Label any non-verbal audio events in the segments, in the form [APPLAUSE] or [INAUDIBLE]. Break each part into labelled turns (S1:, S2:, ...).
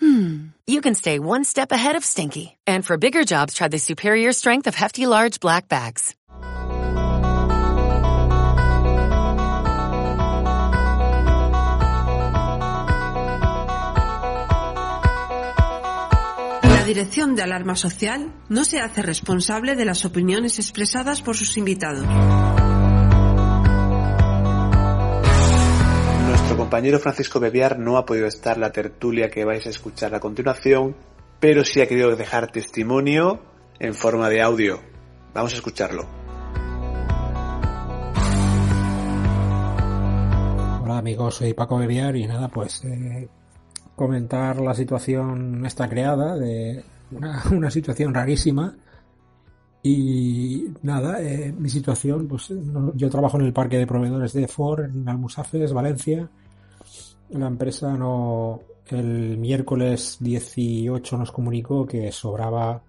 S1: hmm, you can stay one step ahead of stinky. And for bigger jobs, try the superior strength of Hefty Large Black Bags.
S2: La Dirección de Alarma Social no se hace responsable de las opiniones expresadas por sus invitados.
S3: Compañero Francisco Bebiar no ha podido estar la tertulia que vais a escuchar a continuación, pero sí ha querido dejar testimonio en forma de audio. Vamos a escucharlo.
S4: Hola amigos, soy Paco Bebiar y nada, pues eh, comentar la situación esta creada, de una, [LAUGHS] situación rarísima. Y nada, eh, mi situación, pues yo trabajo en el parque de proveedores de Ford en Almusafes, Valencia. La empresa no, el miércoles 18 nos comunicó que sobraba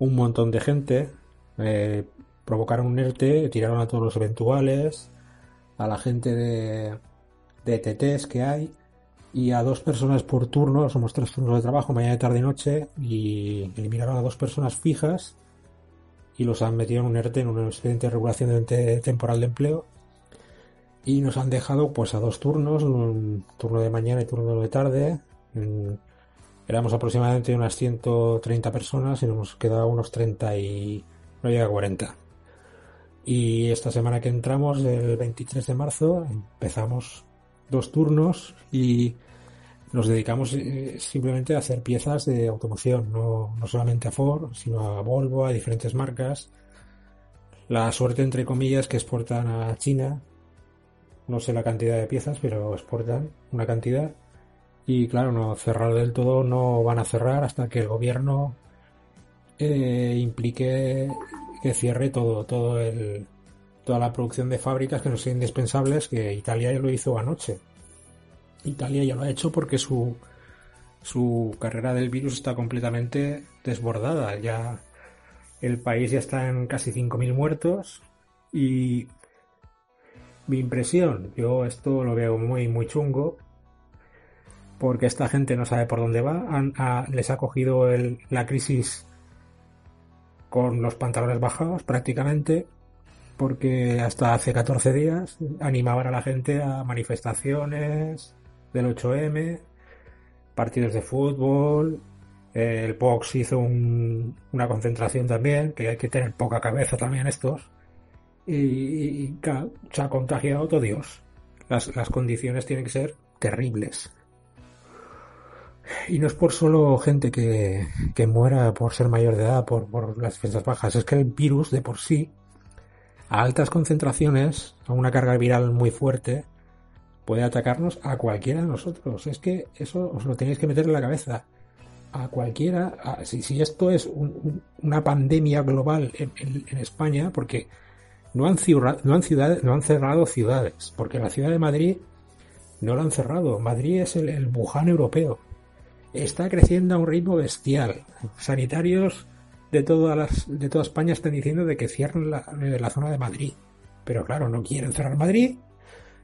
S4: un montón de gente. eh, provocaron un ERTE, tiraron a todos los eventuales, a la gente de, de TTs que hay y a dos personas por turno, somos tres turnos de trabajo, mañana, tarde y noche, y eliminaron a dos personas fijas y los han metido en un ERTE, en un expediente de regulación de temporal de empleo, y nos han dejado pues a dos turnos, turno de mañana y turno de tarde. Mm, Éramos aproximadamente unas 130 personas y nos hemos unos 30 y no llega a 40. Y esta semana que entramos, el 23 de marzo, empezamos dos turnos y nos dedicamos eh, simplemente a hacer piezas de automoción, no, no solamente a Ford, sino a Volvo, a diferentes marcas. La suerte, entre comillas, que exportan a China. No sé la cantidad de piezas, pero exportan una cantidad. Y claro, no cerrar del todo no van a cerrar hasta que el gobierno eh, implique que cierre todo, todo el, toda la producción de fábricas que no sean indispensables, que Italia ya lo hizo anoche. Italia ya lo ha hecho porque su, su carrera del virus está completamente desbordada. Ya el país ya está en casi 5.000 muertos y mi impresión, yo esto lo veo muy muy chungo porque esta gente no sabe por dónde va. Han- ha- les ha cogido la crisis con los pantalones bajados prácticamente porque hasta hace 14 días animaban a la gente a manifestaciones del 8M, partidos de fútbol, eh, el Pox hizo un- una concentración también, que hay que tener poca cabeza también estos, y, y- se ha contagiado todo Dios. Las, las condiciones tienen que ser terribles. Y no es por solo gente que, que muera por ser mayor de edad, por, por las defensas bajas, es que el virus de por sí, a altas concentraciones, a una carga viral muy fuerte, puede atacarnos a cualquiera de nosotros. Es que eso os lo tenéis que meter en la cabeza. A cualquiera, si, si esto es un- un- una pandemia global en España, porque no han, no, han no han cerrado ciudades, porque la ciudad de Madrid no la han cerrado. Madrid es el, el Wuhan europeo. Está creciendo a un ritmo bestial. Sanitarios de, todas las, de toda España están diciendo de que cierren la, eh, la zona de Madrid. Pero claro, no quieren cerrar Madrid.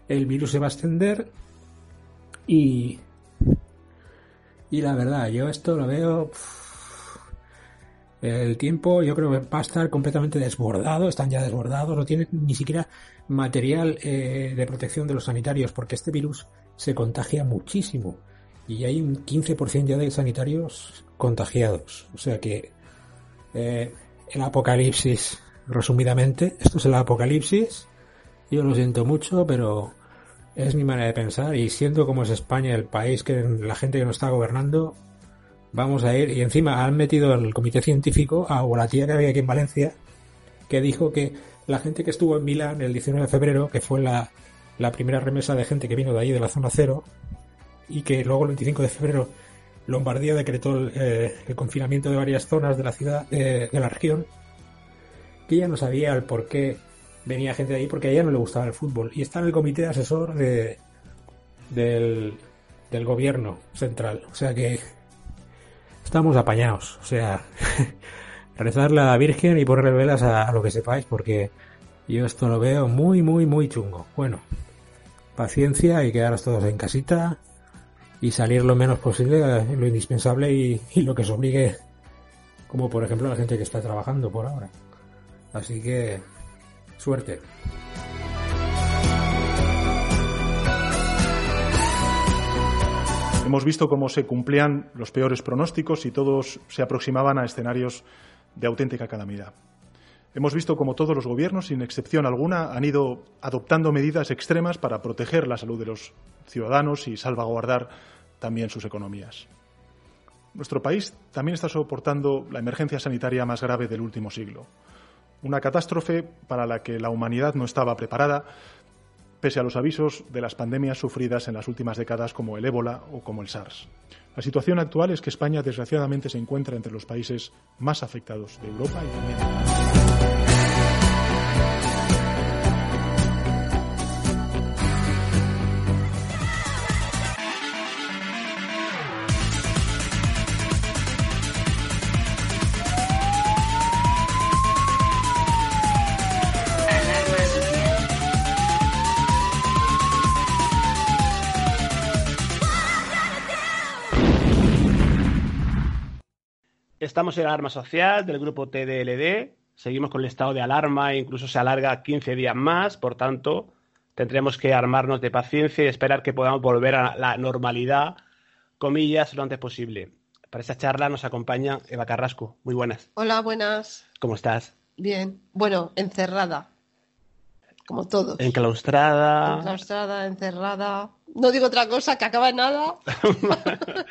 S4: El virus se va a extender. Y. Y la verdad, yo esto lo veo. pff, El tiempo yo creo que va a estar completamente desbordado, están ya desbordados, no tienen ni siquiera material eh, de protección de los sanitarios, porque este virus se contagia muchísimo y hay un 15% ya de sanitarios contagiados. O sea que eh, el apocalipsis, resumidamente, [LAUGHS] esto es el apocalipsis. Yo lo siento mucho, pero es mi manera de pensar y siendo como es España, el país que la gente que nos está gobernando, vamos a ir. Y encima han metido al comité científico a la tía que había aquí en Valencia, que dijo que la gente que estuvo en Milán el 19 de febrero, que fue la, la primera remesa de gente que vino de ahí, de la zona cero, y que luego el 25 de febrero Lombardía decretó el, eh, el confinamiento de varias zonas de la ciudad, eh, de la región, que ella no sabía el por qué venía gente de ahí, porque a ella no le gustaba el fútbol. Y está en el comité asesor de, del, del gobierno central. O sea que estamos apañados. O sea, [LAUGHS] rezarle a la Virgen y ponerle velas a, lo que sepáis, porque yo esto lo veo muy, muy, muy chungo. Bueno, paciencia y quedaros todos en casita y salir lo menos posible, eh, lo indispensable y, [LAUGHS] y lo que os obligue, como por ejemplo la gente que está trabajando por ahora. Así que, suerte.
S5: Hemos visto cómo se cumplían los peores pronósticos y todos se aproximaban a escenarios de auténtica calamidad. Hemos visto cómo todos los gobiernos, sin excepción alguna, han ido adoptando medidas extremas para proteger la salud de los ciudadanos y salvaguardar también sus economías. Nuestro país también está soportando la emergencia sanitaria más grave del último siglo. Una catástrofe para la que la humanidad no estaba preparada, pese a los avisos de las pandemias sufridas en las últimas décadas como el ébola o como el SARS. La situación actual es que España, desgraciadamente, se encuentra entre los países más afectados de Europa y también
S6: Estamos en alarma social del grupo TDLD. Seguimos con el estado de alarma e incluso se alarga 15 días más. Por tanto, tendremos que armarnos de paciencia y esperar que podamos volver a la normalidad, comillas, lo antes posible. Para esta charla nos acompaña Eva Carrasco. Muy buenas.
S7: Hola, buenas.
S6: ¿Cómo estás?
S7: Bien. Bueno, encerrada. Como todos.
S6: Enclaustrada.
S7: Enclaustrada, encerrada. No digo otra cosa que acaba en nada. [LAUGHS]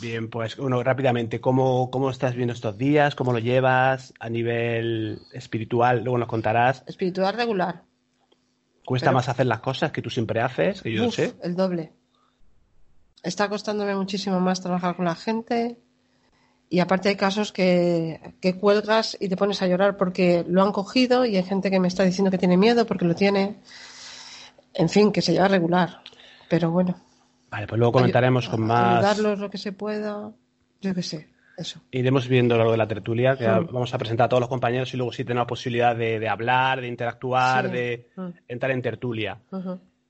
S6: Bien, pues uno rápidamente, ¿cómo, ¿cómo estás viendo estos días? ¿Cómo lo llevas a nivel espiritual? Luego nos contarás.
S7: Espiritual regular.
S6: ¿Cuesta más hacer las cosas que tú siempre haces? Que yo
S7: Uf,
S6: sé.
S7: El doble. Está costándome muchísimo más trabajar con la gente. Y aparte hay casos que, que cuelgas y te pones a llorar porque lo han cogido y hay gente que me está diciendo que tiene miedo porque lo tiene. En fin, que se lleva regular. Pero bueno.
S6: Vale, pues luego comentaremos con más.
S7: Ayudarlos lo que se pueda. Yo qué sé. Eso.
S6: Iremos viendo a lo largo de la tertulia, que
S7: Sí.
S6: vamos a presentar a todos los compañeros y luego sí tenemos la posibilidad de, de hablar, de interactuar,
S7: Sí.
S6: de
S7: Mm.
S6: entrar en tertulia.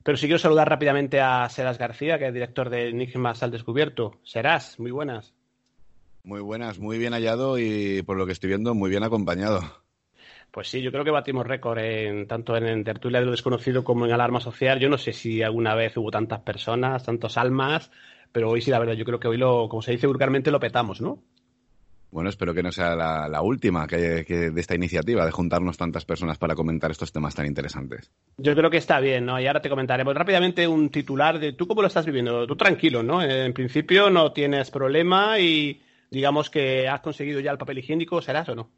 S6: Pero sí quiero saludar rápidamente a Seras García, que es director de Enigmas al Descubierto. Serás, muy buenas.
S8: Muy buenas, muy bien hallado y por lo que estoy viendo, muy bien acompañado.
S6: Pues sí, yo creo que batimos récord en, tanto en, en tertulia de lo desconocido como en alarma social. Yo no sé si alguna vez hubo tantas personas, tantos almas, pero hoy sí, la verdad, yo creo que hoy lo, como se dice vulgarmente, lo petamos, ¿no?
S8: Bueno, espero que no sea la, la última que, que de esta iniciativa, de juntarnos tantas personas para comentar estos temas tan interesantes.
S6: Yo creo que está bien, ¿no? Y ahora te comentaremos rápidamente un titular de tú cómo lo estás viviendo. Tú tranquilo, ¿no? En principio no tienes problema y digamos que has conseguido ya el papel higiénico, ¿serás o no?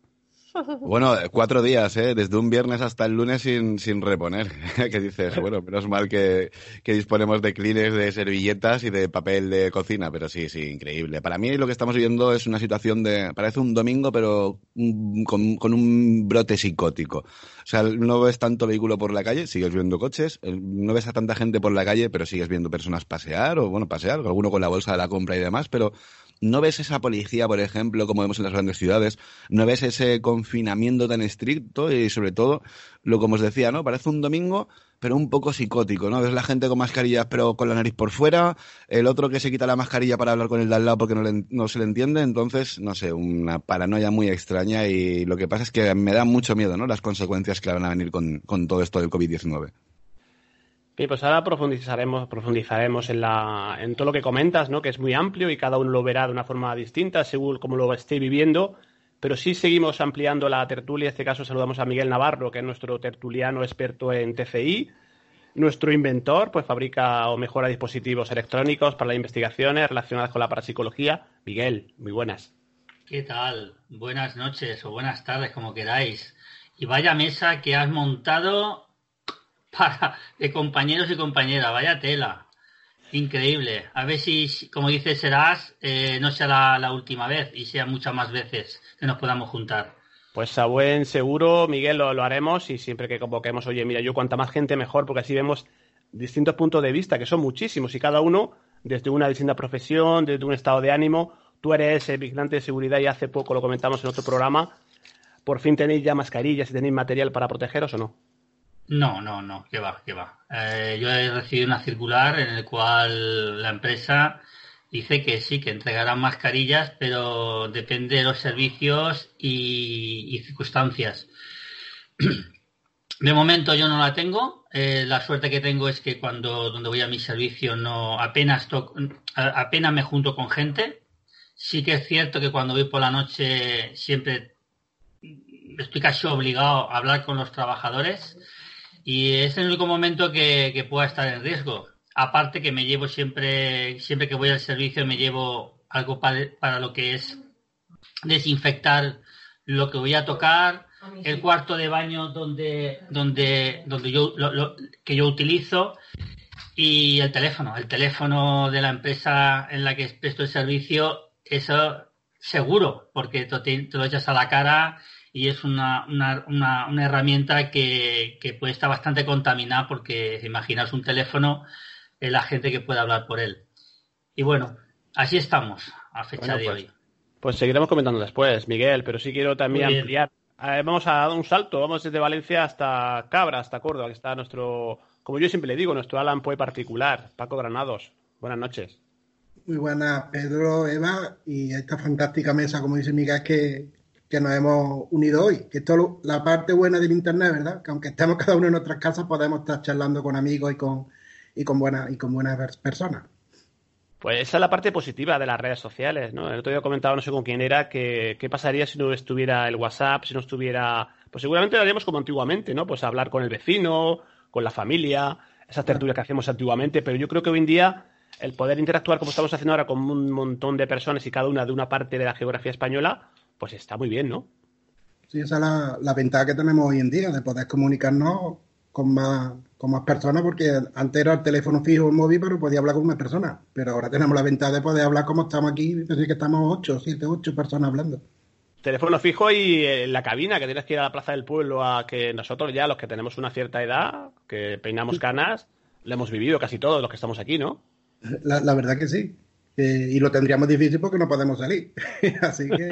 S8: Bueno, cuatro días, ¿eh? desde un viernes hasta el lunes sin, sin reponer. [LAUGHS] que dices, bueno, menos mal que, que disponemos de clines, de servilletas y de papel de cocina, pero sí, sí, increíble. Para mí lo que estamos viviendo es una situación de, parece un domingo, pero con, con un brote psicótico. O sea, no ves tanto vehículo por la calle, sigues viendo coches, no ves a tanta gente por la calle, pero sigues viendo personas pasear, o bueno, pasear, alguno con la bolsa de la compra y demás, pero no ves esa policía, por ejemplo, como vemos en las grandes ciudades, no ves ese confinamiento tan estricto y sobre todo, lo como os decía, ¿no? Parece un domingo, pero un poco psicótico, ¿no? Ves la gente con mascarillas pero con la nariz por fuera, el otro que se quita la mascarilla para hablar con el de al lado porque no, le- no se le entiende, entonces, no sé, una paranoia muy extraña y lo que pasa es que me da mucho miedo, ¿no? Las consecuencias que van a venir con, con todo esto del COVID-19.
S6: Bien, pues ahora profundizaremos, profundizaremos en, la, en todo lo que comentas, ¿no? Que es muy amplio y cada uno lo verá de una forma distinta según cómo lo esté viviendo. Pero sí seguimos ampliando la tertulia. En este caso saludamos a Miguel Navarro, que es nuestro tertuliano experto en TCI. Nuestro inventor, pues fabrica o mejora dispositivos electrónicos para las investigaciones relacionadas con la parapsicología. Miguel, muy buenas.
S9: ¿Qué tal? Buenas noches o buenas tardes, como queráis. Y vaya mesa que has montado para de compañeros y compañeras, vaya tela. Increíble. A ver si, como dices, serás, eh, no sea la, última vez y sea muchas más veces que nos podamos juntar.
S6: Pues a buen seguro, Miguel, lo, lo, haremos y siempre que convoquemos, oye, mira, yo cuanta más gente mejor, porque así vemos distintos puntos de vista, que son muchísimos, y cada uno desde una distinta profesión, desde un estado de ánimo. Tú eres vigilante de seguridad y hace poco lo comentamos en otro programa. ¿Por fin tenéis ya mascarillas y tenéis material para protegeros o no?
S9: No, no, no, que va, que va. Eh, yo he recibido una circular en la cual la empresa dice que sí, que entregarán mascarillas, pero depende de los servicios y, circunstancias. [CLEARS THROAT] De momento yo no la tengo. Eh, la suerte que tengo es que cuando donde voy a mi servicio no apenas apenas me junto con gente. Sí que es cierto que cuando voy por la noche siempre estoy casi obligado a hablar con los trabajadores y es el único momento que, que pueda estar en riesgo. Aparte que me llevo siempre, siempre que voy al servicio me llevo algo para, para lo que es desinfectar lo que voy a tocar, el cuarto de baño donde, donde, donde yo, lo, que yo utilizo y el teléfono, el teléfono de la empresa en la que presto el servicio, eso seguro, porque te, te lo echas a la cara y es una, una, una, una herramienta que, que, puede estar bastante contaminada porque imaginas un teléfono, eh, la gente que puede hablar por él. Y bueno, así estamos a fecha
S6: bueno,
S9: de
S6: pues,
S9: hoy.
S6: Pues seguiremos comentando después, Miguel, pero sí quiero también ampliar eh, vamos a dar un salto, vamos desde Valencia hasta Cabra, hasta Córdoba, que está nuestro, como yo siempre le digo, nuestro Alan Poe particular, Paco Granados. Buenas noches.
S10: Muy buenas, Pedro, Eva, y esta fantástica mesa, como dice Miguel, que, que nos hemos unido hoy. Que esto la parte buena del Internet, ¿verdad? Que aunque estemos cada uno en nuestras casas, podemos estar charlando con amigos y con, y con, buenas, y con buenas personas.
S6: Pues esa es la parte positiva de las redes sociales, ¿no? El otro día comentaba, no sé con quién era, que qué pasaría si no estuviera el WhatsApp, si no estuviera... Pues seguramente lo haríamos como antiguamente, ¿no? Pues hablar con el vecino, con la familia, esas tertulias que hacíamos antiguamente, pero yo creo que hoy en día el poder interactuar como estamos haciendo ahora con un montón de personas y cada una de una parte de la geografía española, pues está muy bien, ¿no?
S10: Sí, esa es la, la ventaja que tenemos hoy en día, de poder comunicarnos con más, con más personas, porque antes era el teléfono fijo o el móvil, pero podía hablar con una persona. Pero ahora tenemos la ventaja de poder hablar como estamos aquí, decir que estamos ocho, siete, ocho personas hablando.
S6: Teléfono fijo y en la cabina, que tienes que ir a la plaza del pueblo a que nosotros ya, los que tenemos una cierta edad, que peinamos canas, lo hemos vivido casi todos los que estamos aquí, ¿no?
S10: La, la verdad que sí. Eh, y lo tendríamos difícil porque no podemos salir. [LAUGHS] Así que.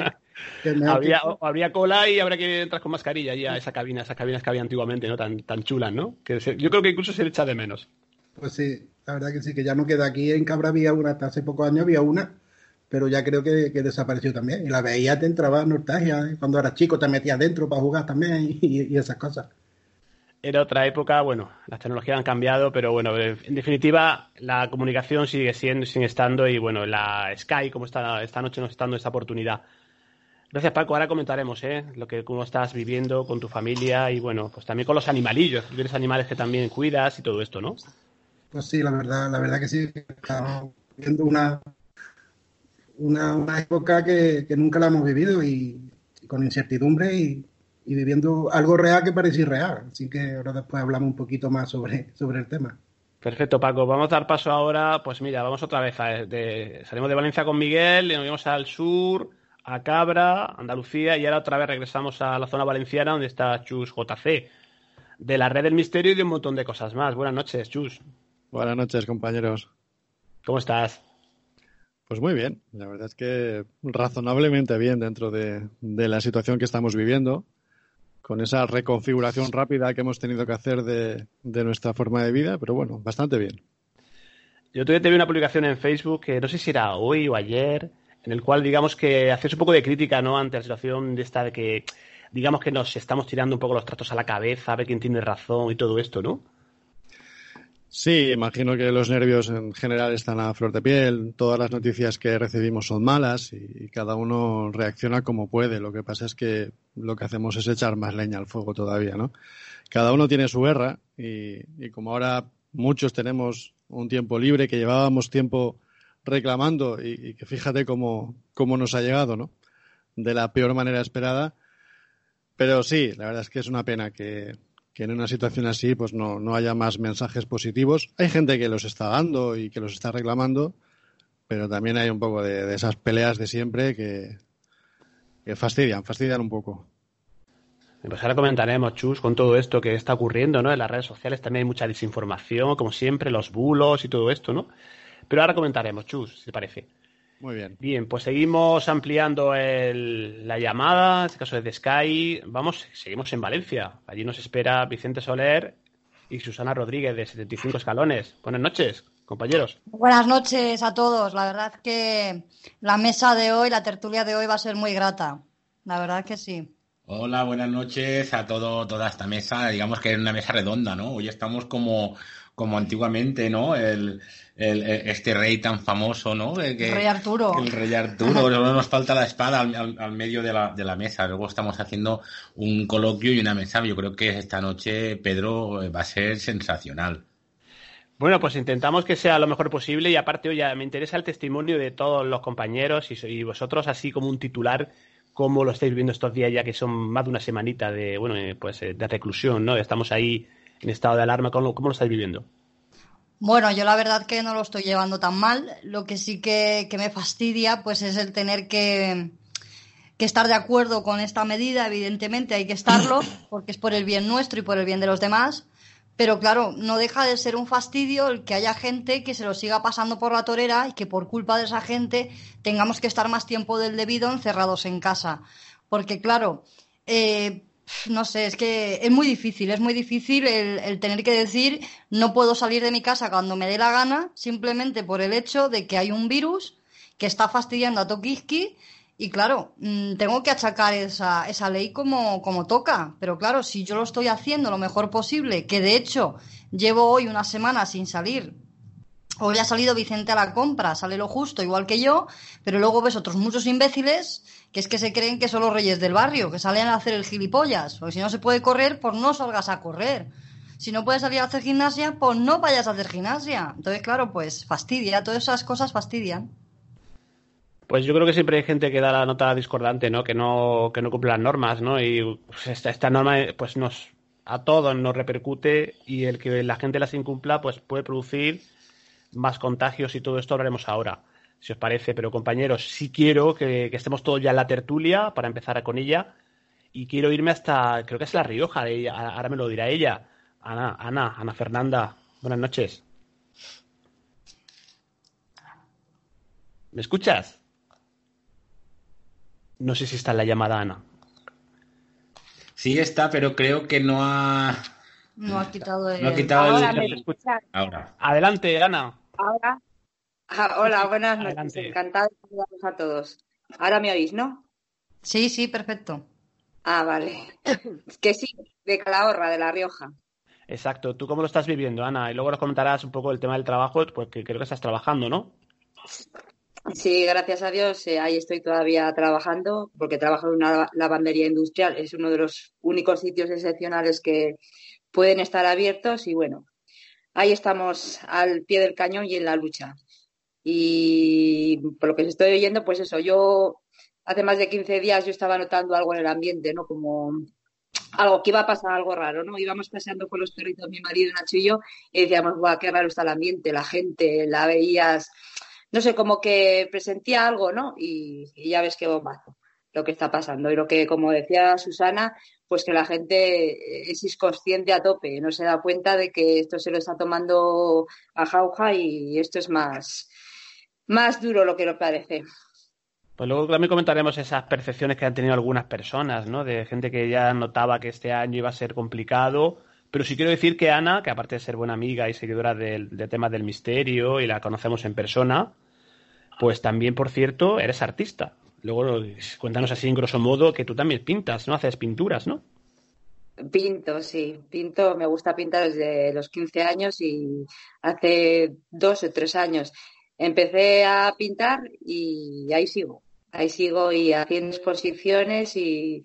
S6: que habría, que... habría, cola y habría que entrar con mascarilla ya a esa cabina, esas cabinas que había antiguamente, ¿no? Tan, tan chulas, ¿no? Que se, yo creo que incluso se le echa de menos.
S10: Pues sí, la verdad que sí, que ya no queda aquí en Cabra había una, hasta hace pocos años había una, pero ya creo que, que desapareció también. Y la veía, te entraba nostalgia, ¿eh? cuando eras chico te metías dentro para jugar también y, y esas cosas
S6: era otra época, bueno, las tecnologías han cambiado, pero bueno, en definitiva, la comunicación sigue siendo, sigue estando y bueno, la Sky, como está esta noche nos está dando esta oportunidad. Gracias, Paco. Ahora comentaremos, ¿eh? Lo que cómo estás viviendo con tu familia y bueno, pues también con los animalillos. Tienes animales que también cuidas y todo esto, ¿no?
S10: Pues sí, la verdad, la verdad que sí. Estamos viviendo una, una, una época que, que, nunca la hemos vivido y, y con incertidumbre y, y viviendo algo real que parece irreal. Así que ahora después hablamos un poquito más sobre, sobre el tema.
S6: Perfecto, Paco. Vamos a dar paso ahora, pues mira, vamos otra vez. A, de, salimos de Valencia con Miguel, nos vamos al sur, a Cabra, Andalucía, y ahora otra vez regresamos a la zona valenciana donde está Chus JC, de la red del misterio y de un montón de cosas más. Buenas noches, Chus.
S11: Buenas noches, compañeros.
S6: ¿Cómo estás?
S11: Pues muy bien, la verdad es que razonablemente bien dentro de, de la situación que estamos viviendo con esa reconfiguración rápida que hemos tenido que hacer de, de, nuestra forma de vida, pero bueno, bastante bien.
S6: Yo te vi una publicación en Facebook que no sé si era hoy o ayer, en el cual digamos que haces un poco de crítica ¿no? ante la situación de esta de que digamos que nos estamos tirando un poco los tratos a la cabeza, a ver quién tiene razón y todo esto, ¿no?
S11: Sí, imagino que los nervios en general están a flor de piel, todas las noticias que recibimos son malas y, cada uno reacciona como puede. Lo que pasa es que lo que hacemos es echar más leña al fuego todavía, ¿no? Cada uno tiene su guerra y, y como ahora muchos tenemos un tiempo libre que llevábamos tiempo reclamando y, y que fíjate cómo, cómo nos ha llegado, ¿no? De la peor manera esperada. Pero sí, la verdad es que es una pena que, que en una situación así pues no, no, haya más mensajes positivos. Hay gente que los está dando y que los está reclamando, pero también hay un poco de, de esas peleas de siempre que, que, fastidian, fastidian un poco.
S6: Pues ahora comentaremos, Chus, con todo esto que está ocurriendo, ¿no? En las redes sociales también hay mucha desinformación, como siempre, los bulos y todo esto, ¿no? Pero ahora comentaremos, Chus, si te parece.
S11: Muy bien.
S6: Bien, pues seguimos ampliando el, la llamada, en este caso desde Sky. Vamos, seguimos en Valencia. Allí nos espera Vicente Soler y Susana Rodríguez de 75 escalones. Buenas noches, compañeros.
S12: Buenas noches a todos. La verdad que la mesa de hoy, la tertulia de hoy va a ser muy grata. La verdad que sí.
S13: Hola, buenas noches a todo, toda esta mesa. Digamos que es una mesa redonda, ¿no? Hoy estamos como, como antiguamente, ¿no? El, el, este rey tan famoso, ¿no?
S12: El, rey Arturo.
S13: El rey Arturo. Solo nos falta la espada al, al, medio de la, de la, mesa. Luego estamos haciendo un coloquio y una mesa. Yo creo que esta noche, Pedro, va a ser sensacional.
S6: Bueno, pues intentamos que sea lo mejor posible y aparte, oye, me interesa el testimonio de todos los compañeros y, y vosotros, así como un titular cómo lo estáis viviendo estos días, ya que son más de una semanita de, bueno, eh, pues eh, de reclusión, ¿no? Estamos ahí en estado de alarma. ¿Cómo, cómo lo estáis viviendo?
S12: Bueno, yo la verdad que no lo estoy llevando tan mal. Lo que sí que, que me fastidia, pues es el tener que, que estar de acuerdo con esta medida. Evidentemente hay que estarlo, [COUGHS] porque es por el bien nuestro y por el bien de los demás. Pero claro, no deja de ser un fastidio el que haya gente que se lo siga pasando por la torera y que por culpa de esa gente tengamos que estar más tiempo del debido encerrados en casa. Porque claro, eh, no sé, es que es muy difícil, es muy difícil el, tener que decir no puedo salir de mi casa cuando me dé la gana simplemente por el hecho de que hay un virus que está fastidiando a Tokiski y claro, mm, tengo que achacar esa, esa ley como, como toca. Pero claro, si yo lo estoy haciendo lo mejor posible, que de hecho llevo hoy una semana sin salir. Hoy ha salido Vicente a la compra, sale lo justo, igual que yo, pero luego ves otros muchos imbéciles que es que se creen que son los reyes del barrio, que salen a hacer el gilipollas. Porque si no se puede correr, pues no salgas a correr. Si no puedes salir a hacer gimnasia, pues no vayas a hacer gimnasia. Entonces, claro, pues fastidia, todas esas cosas fastidian.
S6: Pues yo creo que siempre hay gente que da la nota discordante, ¿no? Que no, que no cumple las normas, ¿no? Y pues, esta, esta norma, pues nos, a todos nos repercute y el que la gente las incumpla, pues puede producir más contagios y todo esto hablaremos ahora, si os parece. Pero compañeros, sí quiero que, que estemos todos ya en la tertulia para empezar con ella y quiero irme hasta, creo que es La Rioja, de ella, ahora me lo dirá ella. Ana, Ana, Ana Fernanda, buenas noches. ¿Me escuchas? No sé si está en la llamada Ana.
S13: Sí está, pero creo que no ha...
S12: No ha quitado el...
S13: No ha quitado
S12: Ahora
S13: el...
S12: me
S13: Ahora.
S6: Adelante, Ana.
S14: Ahora. Ah, hola, [LAUGHS] buenas noches.
S6: Adelante.
S14: Encantada de saludaros a todos. Ahora me oís, ¿no?
S12: Sí, sí, perfecto.
S14: Ah, vale. [COUGHS] que sí, de Calahorra, de La Rioja.
S6: Exacto. ¿Tú cómo lo estás viviendo, Ana? Y luego nos comentarás un poco el tema del trabajo, porque creo que estás trabajando, ¿no?
S14: Sí, gracias a Dios, eh, ahí estoy todavía trabajando, porque trabajo en una lavandería industrial. Es uno de los únicos sitios excepcionales que pueden estar abiertos y bueno, ahí estamos al pie del cañón y en la lucha. Y por lo que estoy oyendo, pues eso, yo hace más de 15 días yo estaba notando algo en el ambiente, ¿no? Como algo que iba a pasar algo raro, ¿no? Íbamos paseando con los perritos, mi marido, Nacho y yo, y decíamos, guau, qué raro está el ambiente, la gente, la veías, no sé, como que presentía algo, ¿no? Y, y ya ves qué bombazo lo que está pasando. Y lo que, como decía Susana, pues que la gente es inconsciente a tope, no se da cuenta de que esto se lo está tomando a jauja y esto es más, más duro lo que lo parece.
S6: Pues luego también comentaremos esas percepciones que han tenido algunas personas, ¿no? De gente que ya notaba que este año iba a ser complicado. Pero sí quiero decir que Ana, que aparte de ser buena amiga y seguidora del, de temas del misterio y la conocemos en persona, pues también, por cierto, eres artista. Luego cuéntanos así en grosso modo que tú también pintas, ¿no? Haces pinturas, ¿no?
S14: Pinto, sí, pinto, me gusta pintar desde los 15 años y hace dos o tres años empecé a pintar y ahí sigo, ahí sigo y haciendo exposiciones y,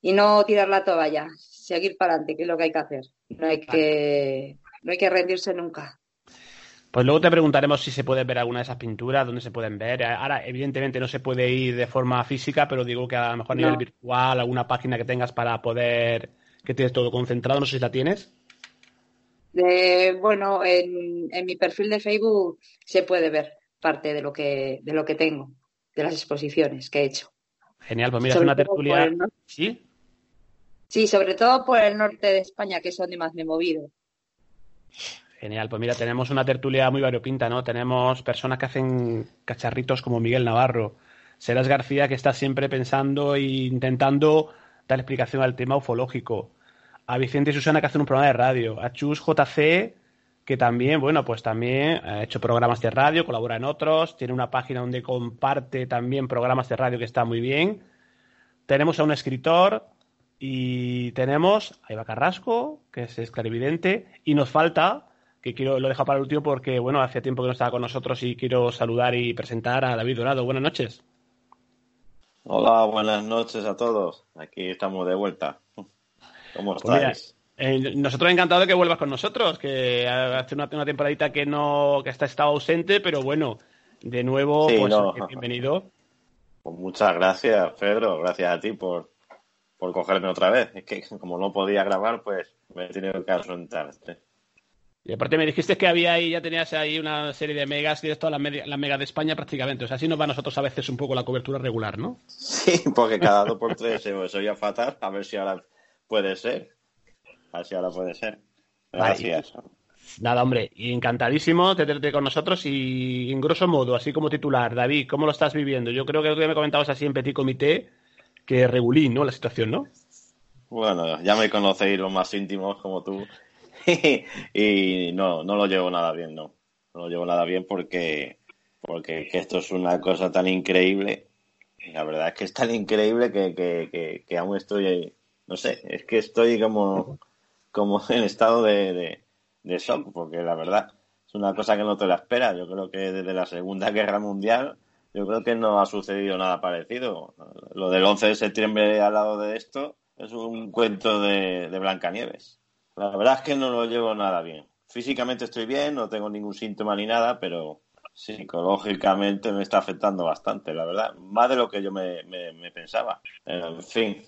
S14: y no tirar la toalla, seguir para adelante, que es lo que hay que hacer. No hay que, no hay que rendirse nunca.
S6: Pues luego te preguntaremos si se puede ver alguna de esas pinturas, dónde se pueden ver. Ahora, evidentemente, no se puede ir de forma física, pero digo que a lo mejor a nivel
S14: No.
S6: virtual, alguna página que tengas para poder que tienes todo concentrado, no sé si la tienes.
S14: De, bueno, en, en mi perfil de Facebook se puede ver parte de lo que, de lo que tengo, de las exposiciones que he hecho.
S6: Genial, pues mira, es una tertulia.
S14: el-
S6: ¿Sí?
S14: Sí, sobre todo por el norte de España, que es donde más me he movido.
S6: Genial, pues mira, tenemos una tertulia muy variopinta, ¿no? Tenemos personas que hacen cacharritos como Miguel Navarro, Serás García que está siempre pensando e intentando dar explicación al tema ufológico, a Vicente y Susana que hacen un programa de radio, a Chus JC que también, bueno, pues también ha hecho programas de radio, colabora en otros, tiene una página donde comparte también programas de radio que está muy bien. Tenemos a un escritor y tenemos a Eva Carrasco, que es clarividente, y nos falta que quiero lo dejo para el último porque, bueno, hace tiempo que no estaba con nosotros y quiero saludar y presentar a David Dorado. Buenas noches.
S15: Hola, buenas noches a todos. Aquí estamos de vuelta. ¿Cómo pues estáis?
S6: eh, nosotros encantado de que vuelvas con nosotros, que hace una, una, temporadita que no, que está estado ausente, pero bueno, de nuevo, pues bienvenido.
S15: Pues muchas gracias, Pedro. Gracias a ti por, por cogerme otra vez. Es que como no podía grabar, pues me he tenido que asuntar.
S6: Y aparte me dijiste que había ahí, ya tenías ahí una serie de megas y de todas las, megas de España prácticamente. O sea, así nos va a nosotros a veces un poco la cobertura regular, ¿no?
S15: Sí, porque cada dos por tres se oía fatal. A ver si ahora puede ser. A ver si ahora puede ser. Gracias.
S6: Nada, hombre, encantadísimo de tenerte con nosotros y en grosso modo, así como titular, David, ¿cómo lo estás viviendo? Yo creo que tú me comentabas así en Petit Comité que regulí, ¿no? La situación, ¿no?
S15: Bueno, ya me conocéis los más íntimos como tú [LAUGHS] y no, no lo llevo nada bien, no. No lo llevo nada bien porque, porque esto es una cosa tan increíble. La verdad es que es tan increíble que, que, que, aún estoy, no sé, es que estoy como, como en estado de, de, shock, porque la verdad es una cosa que no te la esperas. Yo creo que desde la Segunda Guerra Mundial, yo creo que no ha sucedido nada parecido. Lo del 11 de septiembre al lado de esto es un cuento de, de Blancanieves. La verdad es que no lo llevo nada bien. Físicamente estoy bien, no tengo ningún síntoma ni nada, pero psicológicamente me está afectando bastante, la verdad. Más de lo que yo me, pensaba. En fin,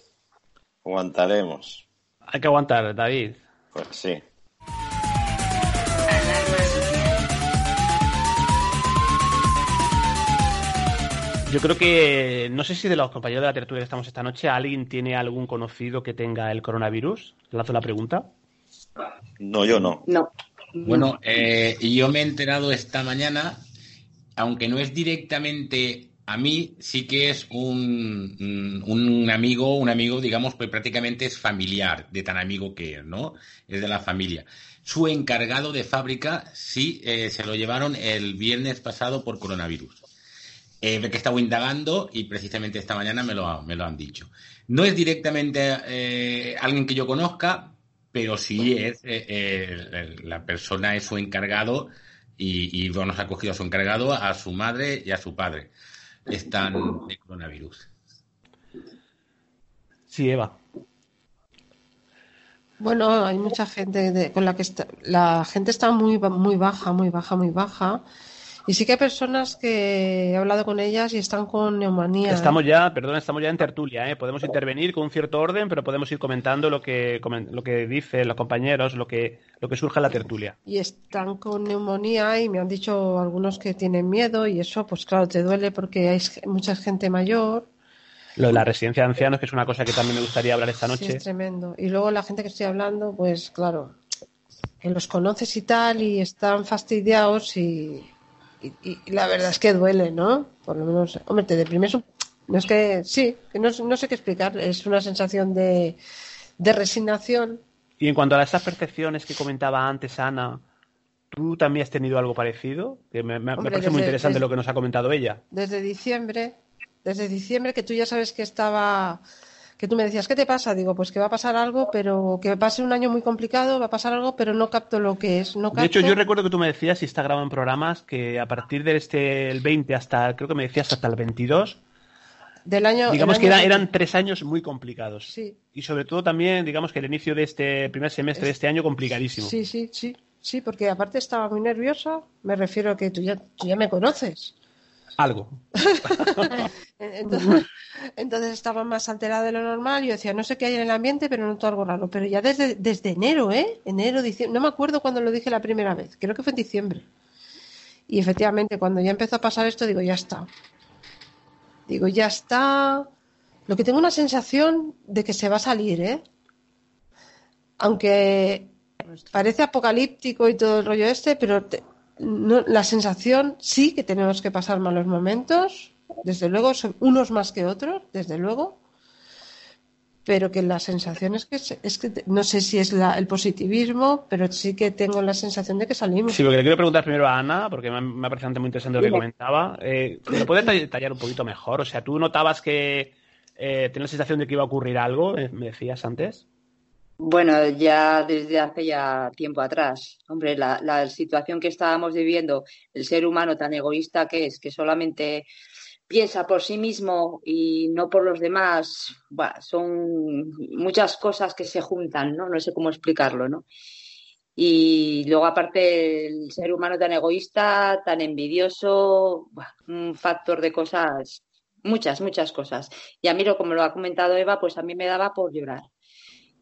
S15: aguantaremos.
S6: Hay que aguantar, David.
S15: Pues sí.
S6: Yo creo que, no sé si de los compañeros de la tertulia que estamos esta noche, ¿alguien tiene algún conocido que tenga el coronavirus? Lanzo la pregunta.
S15: No, yo no.
S14: No.
S13: Bueno, eh, yo me he enterado esta mañana, aunque no es directamente a mí, sí que es un, un amigo, un amigo, digamos, pues prácticamente es familiar, de tan amigo que es, ¿no? Es de la familia. Su encargado de fábrica sí eh, se lo llevaron el viernes pasado por coronavirus. Eh, que estaba indagando y precisamente esta mañana me lo, me lo han dicho. No es directamente eh, alguien que yo conozca, pero sí es eh, eh, la persona es su encargado y, y bueno, ha cogido a su encargado, a su madre y a su padre. Están de coronavirus.
S6: Sí, Eva.
S7: Bueno, hay mucha gente con la que está, la gente está muy muy baja, muy baja, muy baja y sí que hay personas que he hablado con ellas y están con neumonía.
S6: Estamos ya, perdón, estamos ya en tertulia, ¿eh? Podemos intervenir con un cierto orden, pero podemos ir comentando lo que, lo que dicen los compañeros, lo que, lo que surge en la tertulia.
S7: Y están con neumonía y me han dicho algunos que tienen miedo y eso, pues claro, te duele porque hay mucha gente mayor.
S6: Lo de la residencia de ancianos, que es una cosa que también me gustaría hablar esta noche.
S7: Sí, es tremendo. Y luego la gente que estoy hablando, pues claro, que los conoces y tal y están fastidiados y y, la verdad es que duele, ¿no? Por lo menos, hombre, te deprimes No es que, sí, que no, sé qué explicar, es una sensación de, resignación.
S6: Y en cuanto a esas percepciones que comentaba antes Ana, ¿tú también has tenido algo parecido? Que me, parece muy interesante lo que nos ha comentado ella.
S7: Desde diciembre, desde diciembre que tú ya sabes que estaba que tú me decías, ¿qué te pasa? Digo, pues que va a pasar algo, pero que va a ser un año muy complicado, va a pasar algo, pero no capto lo que es. No
S6: De hecho, yo recuerdo que tú me decías, y está grabado en programas, que a partir del este, el 20 hasta, creo que me decías hasta el 22,
S7: del año.
S6: Digamos que eran tres años muy complicados. Sí. Y sobre todo también, digamos que el inicio de este primer semestre de este año complicadísimo.
S7: Sí, sí, sí. Sí, porque aparte estaba muy nerviosa. Me refiero a que tú ya, tú ya me conoces.
S6: Algo. [LAUGHS]
S7: entonces, estaba más alterada de lo normal. Yo decía, no sé qué hay en el ambiente, pero noto algo raro. Pero ya desde, desde enero, ¿eh? Enero, diciembre. No me acuerdo cuando lo dije la primera vez. Creo que fue en diciembre. Y efectivamente, cuando ya empezó a pasar esto, digo, ya está. Digo, ya está. Lo que tengo una sensación de que se va a salir, ¿eh? aunque parece apocalíptico y todo el rollo este, pero la sensación sí que tenemos que pasar malos momentos, desde luego, son unos más que otros, desde luego, pero que la sensación es que, es que no sé si es el positivismo, pero sí que tengo la sensación de que salimos.
S6: Sí, porque le quiero preguntar primero a Ana, porque me, ha parecido muy interesante lo que comentaba. Eh, ¿Me puedes detallar un poquito mejor? O sea, ¿tú notabas que eh, tenías la sensación de que iba a ocurrir algo, me decías antes?
S14: Bueno, ya desde hace ya tiempo atrás. Hombre, la, situación que estábamos viviendo, el ser humano tan egoísta que es, que solamente piensa por sí mismo y no por los demás, son muchas cosas que se juntan, ¿no? No sé cómo explicarlo, ¿no? Y luego, aparte, el ser humano tan egoísta, tan envidioso, un factor de cosas, muchas, muchas cosas. Y a mí, como lo ha comentado Eva, pues a mí me daba por llorar.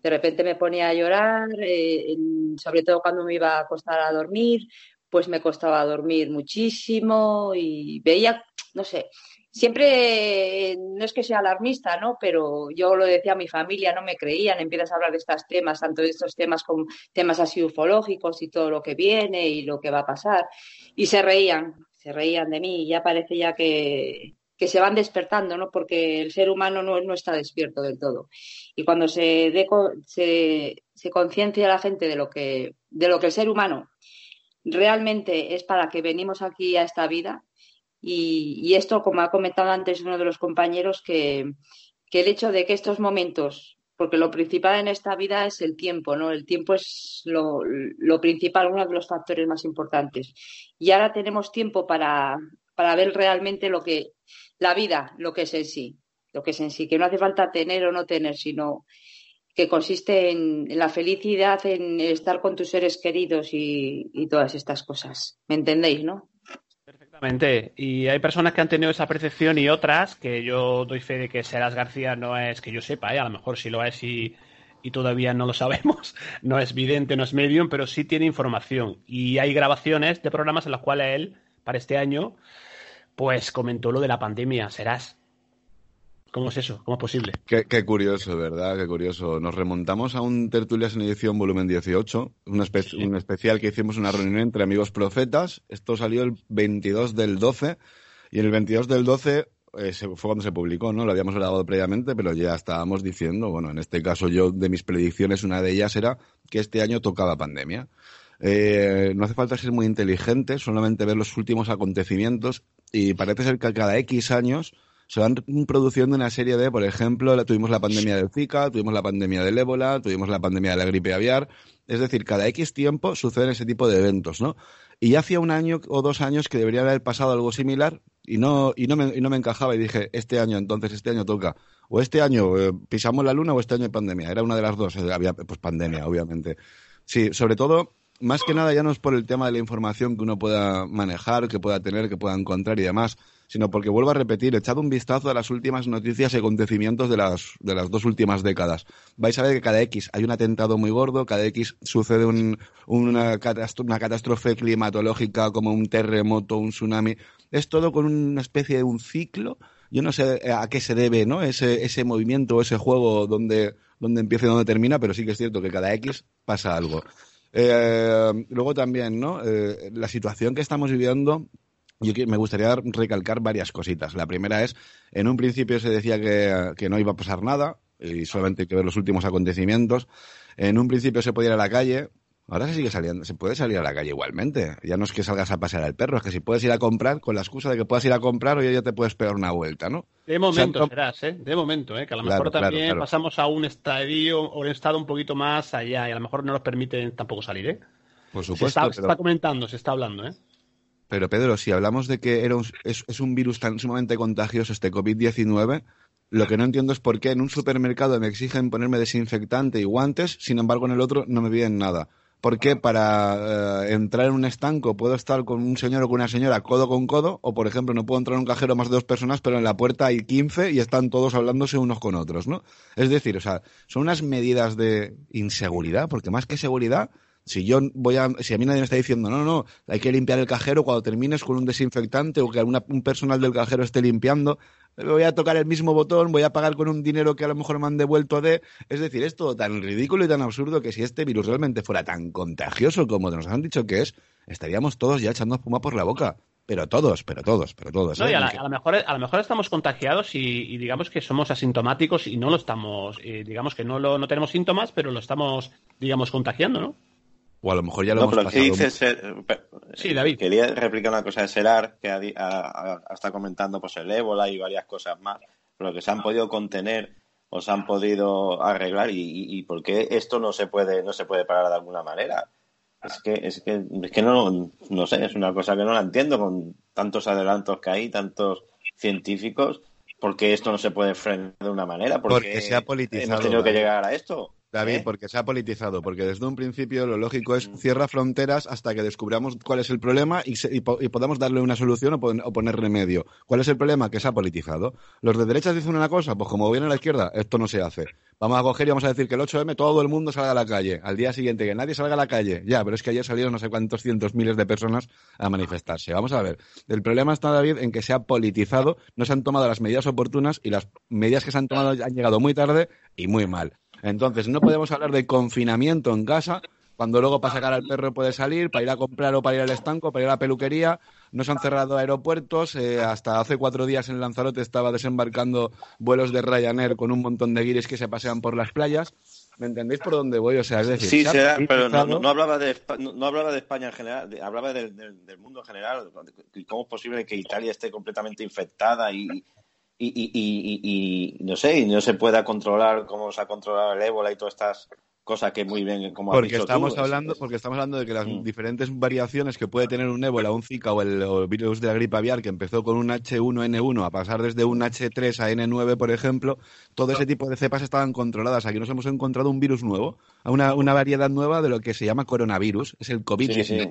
S14: De repente me ponía a llorar, eh, sobre todo cuando me iba a acostar a dormir, pues me costaba dormir muchísimo y veía, no sé, siempre, no es que sea alarmista, ¿no? Pero yo lo decía a mi familia, no me creían, empiezas a hablar de estos temas, tanto de estos temas como temas así ufológicos y todo lo que viene y lo que va a pasar. Y se reían, se reían de mí y ya parece ya que, que se van despertando, ¿no? Porque el ser humano no, no está despierto del todo. Y cuando se, se, se conciencia la gente de lo, que, de lo que el ser humano realmente es para que venimos aquí a esta vida, y, esto, como ha comentado antes uno de los compañeros, que, el hecho de que estos momentos, porque lo principal en esta vida es el tiempo, ¿no? El tiempo es lo, principal, uno de los factores más importantes. Y ahora tenemos tiempo para, para ver realmente lo que, la vida, lo que es en sí, lo que es en sí, que no hace falta tener o no tener, sino que consiste en, la felicidad, en estar con tus seres queridos y, todas estas cosas. ¿Me entendéis, no?
S6: Y hay personas que han tenido esa percepción y otras que yo doy fe de que Seras García no es que yo sepa, ¿eh? a lo mejor sí lo es y, y todavía no lo sabemos. [LAUGHS] No es vidente, no es medium, pero sí tiene información. Y hay grabaciones de programas en los cuales él, para este año, pues comentó lo de la pandemia. Serás. ¿Cómo es eso? ¿Cómo es posible?
S8: Qué, curioso, ¿verdad? Qué curioso. Nos remontamos a un Tertulias en edición volumen 18, un, un especial que hicimos una reunión entre amigos profetas. Esto salió el 22 del 12 y en el 22 del 12 eh, fue cuando se publicó, ¿no? Lo habíamos grabado previamente, pero ya estábamos diciendo, bueno, en este caso yo de mis predicciones, una de ellas era que este año tocaba pandemia. Eh, no hace falta ser muy inteligente, solamente ver los últimos acontecimientos y parece ser que cada X años se van produciendo una serie de, por ejemplo, tuvimos la pandemia del Zika, tuvimos la pandemia del ébola, tuvimos la pandemia de la gripe aviar. Es decir, cada X tiempo suceden ese tipo de eventos, ¿no? Y ya hacía un año o dos años que debería haber pasado algo similar y no, y no, me, y no me encajaba y dije, este año, entonces, este año toca. O este año eh, pisamos la luna o este año hay pandemia. Era una de las dos. Eh, había, pues, pandemia, obviamente. Sí, sobre todo más que nada ya no es por el tema de la información que uno pueda manejar, que pueda tener, que pueda encontrar y demás, sino porque vuelvo a repetir, echad un vistazo a las últimas noticias y acontecimientos de las, de las dos últimas décadas. Vais a ver que cada X hay un atentado muy gordo, cada X sucede una, una catástrofe climatológica como un terremoto, un tsunami. Es todo con una especie de un ciclo. Yo no sé a qué se debe ¿no? ese, ese movimiento, ese juego donde, donde empieza y donde termina, pero sí que es cierto que cada X pasa algo. Eh, luego también, ¿no? Eh, la situación que estamos viviendo, yo me gustaría recalcar varias cositas. La primera es, en un principio se decía que, que no iba a pasar nada, y solamente hay que ver los últimos acontecimientos. En un principio se podía ir a la calle, Ahora se sigue saliendo, se puede salir a la calle igualmente. Ya no es que salgas a pasear al perro, es que si puedes ir a comprar, con la excusa de que puedas ir a comprar, hoy ya te puedes pegar una vuelta, ¿no?
S6: De momento serás, ¿eh? De momento, ¿eh? Que a lo mejor también pasamos a un estadio o un estado un poquito más allá y a lo mejor no nos permiten tampoco salir, ¿eh?
S8: Por supuesto.
S6: Se está, comentando, se está hablando, ¿eh?
S8: Pero Pedro, si hablamos de que era es, es un virus tan sumamente contagioso este COVID-19, lo que no entiendo es por qué en un supermercado me exigen ponerme desinfectante y guantes, sin embargo en el otro no me piden nada porque para eh, entrar en un estanco puedo estar con un señor o con una señora codo con codo, o por ejemplo no puedo entrar en un cajero más de dos personas, pero en la puerta hay 15 y están todos hablándose unos con otros, ¿no? Es decir, o sea, son unas medidas de inseguridad, porque más que seguridad, si yo voy a, si a mí nadie me está diciendo, no, no, no, hay que limpiar el cajero cuando termines con un desinfectante o que un personal del cajero esté limpiando, voy a tocar el mismo botón, voy a pagar con un dinero que a lo mejor me han devuelto de... Es decir, es todo tan ridículo y tan absurdo que si este virus realmente fuera tan contagioso como nos han dicho que es, estaríamos todos ya echando espuma por la boca. Pero todos, pero todos, pero todos.
S6: No,
S8: ¿eh?
S6: y a, la- a lo mejor, a lo mejor estamos contagiados y, y digamos que somos asintomáticos y no lo estamos, eh, digamos que no, lo, no tenemos síntomas, pero lo estamos, digamos, contagiando, ¿no?
S8: O a lo mejor ya lo
S15: No,
S8: hemos
S15: pero
S8: pasado.
S15: dice Ser- pe-
S6: Sí, David.
S15: Quería replicar una cosa de Serar, que ha, ha- estado comentando pues el ébola y varias cosas más, pero que se han podido contener o se han podido arreglar y, y, y por qué esto no se puede no se puede parar de alguna manera. Es que es que es que no no sé, es una cosa que no la entiendo con tantos adelantos que hay, tantos científicos, ¿por qué esto no se puede frenar de una manera? ¿Por
S8: Porque
S15: qué
S8: se ha politizado,
S15: Hemos tenido que llegar a esto.
S8: David,
S15: ¿Eh?
S8: porque se ha politizado, porque desde un principio lo lógico es cierra fronteras hasta que descubramos cuál es el problema y, se- y po- y podamos darle una solución o, pon- o poner remedio. ¿Cuál es el problema? Que se ha politizado. Los de derechas dicen una cosa, pues como viene la izquierda, esto no se hace. Vamos a coger y vamos a decir que el 8M todo el mundo salga a la calle. Al día siguiente que nadie salga a la calle. Ya, pero es que ayer salieron no sé cuántos cientos miles de personas a manifestarse. Vamos a ver. El problema está, David, en que se ha politizado, no se han tomado las medidas oportunas y las medidas que se han tomado han llegado muy tarde y muy mal. Entonces, no podemos hablar de confinamiento en casa cuando luego para sacar al perro puede salir, para ir a comprar o para ir al estanco, para ir a la peluquería. No se han cerrado aeropuertos. eh, hasta hace cuatro días en Lanzarote estaba desembarcando vuelos de Ryanair con un montón de guiris que se pasean por las playas. ¿Me entendéis por dónde voy? O sea, es decir,
S15: Sí,
S8: se ha
S15: será, pero no, hablaba de no, no hablaba de España en general, de- hablaba del, mundo en general. ¿Cómo es posible que Italia esté completamente infectada y, y, y, y- no sé, y no se pueda controlar cómo se ha controlado el ébola y todas estas cosas que muy bien, como has
S8: Porque
S15: dicho tú,
S8: estamos
S15: es-
S8: hablando,
S15: es-
S8: porque estamos hablando de que las
S15: Mm.
S8: diferentes variaciones que puede tener un ébola, un Zika o el, o el virus de la gripe aviar que empezó con un H1N1 a pasar desde un H3 a N9, por ejemplo, todo ese tipo de cepas estaban controladas. Aquí nos hemos encontrado un virus nuevo, una, una variedad nueva de lo que se llama coronavirus, es el COVID-19.
S15: Sí, sí.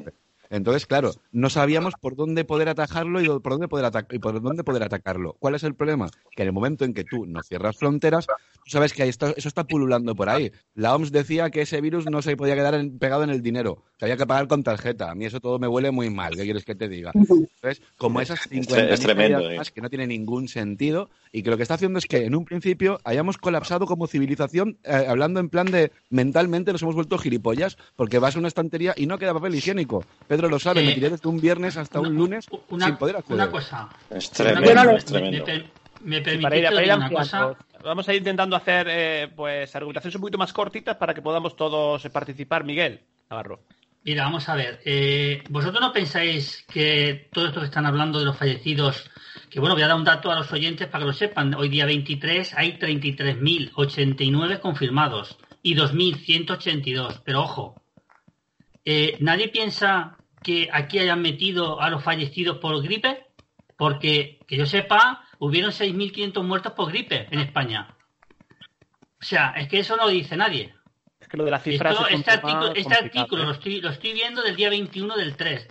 S8: Entonces, claro, no sabíamos por dónde poder atajarlo y por dónde poder, y por dónde poder atacarlo. ¿Cuál es el problema? Que en el momento en que tú no cierras fronteras, tú sabes que ahí está- eso está pululando por ahí. La OMS decía que ese virus no se podía quedar en- pegado en el dinero, que había que pagar con tarjeta. A mí eso todo me huele muy mal. ¿Qué quieres que te diga? Entonces, como esas 50
S15: es tremendo,
S8: más que no tiene ningún sentido y que lo que está haciendo es que en un principio hayamos colapsado como civilización, eh, hablando en plan de mentalmente nos hemos vuelto gilipollas porque vas a una estantería y no queda papel higiénico. Pedro lo sabe,
S9: Eh,
S8: me tiré desde un viernes hasta un lunes
S9: Una,
S8: sin poder acceder.
S9: una cosa.
S15: Es
S9: Una
S15: tremendo,
S9: cosa,
S15: es tremendo.
S9: Me, me
S6: Sí,
S9: permitís
S6: para ir,
S9: que
S6: para ir
S9: diga una cosa.
S6: Vamos a ir intentando hacer eh, pues argumentaciones un poquito más cortitas para que podamos todos participar. Miguel Navarro.
S9: Mira, vamos a ver. eh, ¿Vosotros no pensáis que todo esto que están hablando de los fallecidos, que bueno, voy a dar un dato a los oyentes para que lo sepan. Hoy día 23 hay 33.089 confirmados y 2.182. Pero ojo, eh, ¿nadie piensa que aquí hayan metido a los fallecidos por gripe? Porque, que yo sepa, hubieron 6.500 muertos por gripe en España. O sea, es que eso no lo dice nadie.
S6: Es que lo de las cifras
S9: Esto-
S6: es
S9: este
S6: tema
S9: artículo, este
S6: complicado,
S9: artículo
S6: ¿eh?
S9: lo, estoy, lo estoy viendo del día 21 del 3.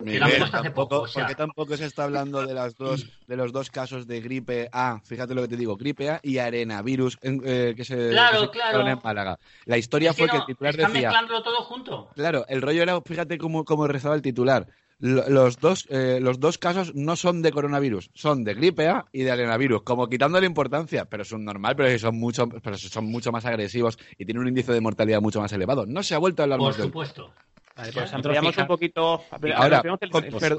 S8: Miguel,
S9: hace
S8: tampoco,
S9: poco. O sea,
S8: ¿Por qué tampoco se está hablando de las dos, de los dos casos de gripe A? Fíjate lo que te digo, gripe A y arenavirus en- eh, que se,
S9: Claro,
S8: que se
S9: claro.
S8: en Málaga. La historia
S9: es que
S8: fue que
S9: no,
S8: el titular
S9: están
S8: decía,
S9: mezclándolo todo junto.
S8: Claro, el rollo era, fíjate cómo, cómo rezaba el titular. Lo- Los dos, eh, los dos casos no son de coronavirus, son de gripe A y de arenavirus, como quitando la importancia, pero son normal, pero son mucho, pero son mucho más agresivos y tienen un índice de mortalidad mucho más elevado. No se ha vuelto a hablar
S9: Por
S8: más
S9: supuesto.
S6: Vale, pues ampliamos un poquito.
S8: Ahora,
S6: el-
S8: con-
S6: el-
S8: per-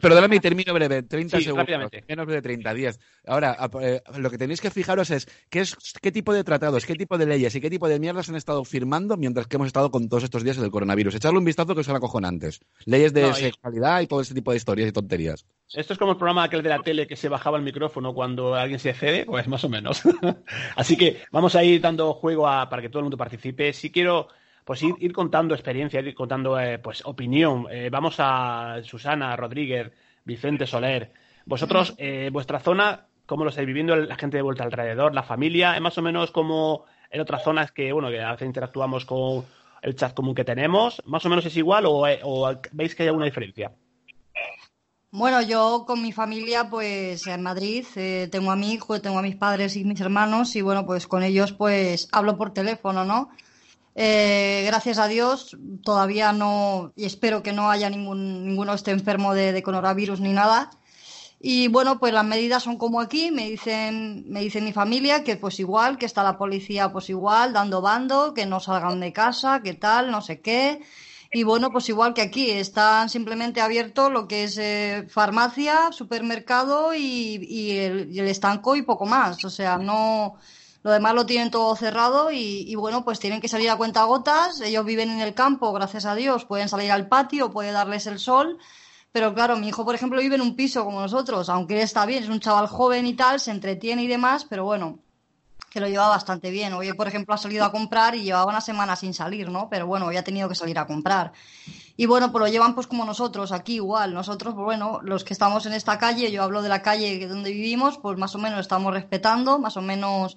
S8: perdóname y termino breve, 30
S6: Sí,
S8: segundos, menos de 30, 10. Ahora, eh, lo que tenéis que fijaros es qué, es qué tipo de tratados, qué tipo de leyes y qué tipo de mierdas han estado firmando mientras que hemos estado con todos estos días del coronavirus. Echarle un vistazo que son acojonantes. Leyes de
S6: No, y-
S8: sexualidad y todo ese tipo de historias y tonterías.
S6: Esto es como el programa aquel de la tele que se bajaba el micrófono cuando alguien se cede, pues más o menos. [LAUGHS] Así que vamos a ir dando juego a, para que todo el mundo participe. Si quiero pues ir, ir contando experiencia, ir contando eh, pues opinión. Eh, vamos a Susana, Rodríguez, Vicente Soler. Vosotros, eh, vuestra zona, ¿cómo lo estáis viviendo? La gente de vuelta alrededor, la familia, es más o menos como en otras zonas que, bueno, que a veces interactuamos con el chat común que tenemos. ¿Más o menos es igual o, eh, o veis que hay alguna diferencia?
S12: Bueno, yo con mi familia, pues en Madrid, eh, tengo a mi hijo, tengo a mis padres y mis hermanos y bueno, pues con ellos pues hablo por teléfono, ¿no? Eh, gracias a Dios todavía no, y espero que no haya ningún, ninguno esté enfermo de, coronavirus ni nada. Y bueno, pues las medidas son como aquí, me dicen, me dice mi familia que pues igual, que está la policía pues igual, dando bando, que no salgan de casa, que tal, no sé qué. Y bueno, pues igual que aquí, están simplemente abiertos lo que es eh, farmacia, supermercado y, el, estanco y poco más. O sea, no. Lo demás lo tienen todo cerrado y, y, bueno, pues tienen que salir a cuenta gotas. Ellos viven en el campo, gracias a Dios, pueden salir al patio, puede darles el sol. Pero claro, mi hijo, por ejemplo, vive en un piso como nosotros, aunque está bien, es un chaval joven y tal, se entretiene y demás, pero bueno, que lo lleva bastante bien. Hoy, por ejemplo, ha salido a comprar y llevaba una semana sin salir, ¿no? Pero bueno, hoy ha tenido que salir a comprar. Y bueno, pues lo llevan pues como nosotros, aquí igual. Nosotros, pues bueno, los que estamos en esta calle, yo hablo de la calle donde vivimos, pues más o menos estamos respetando, más o menos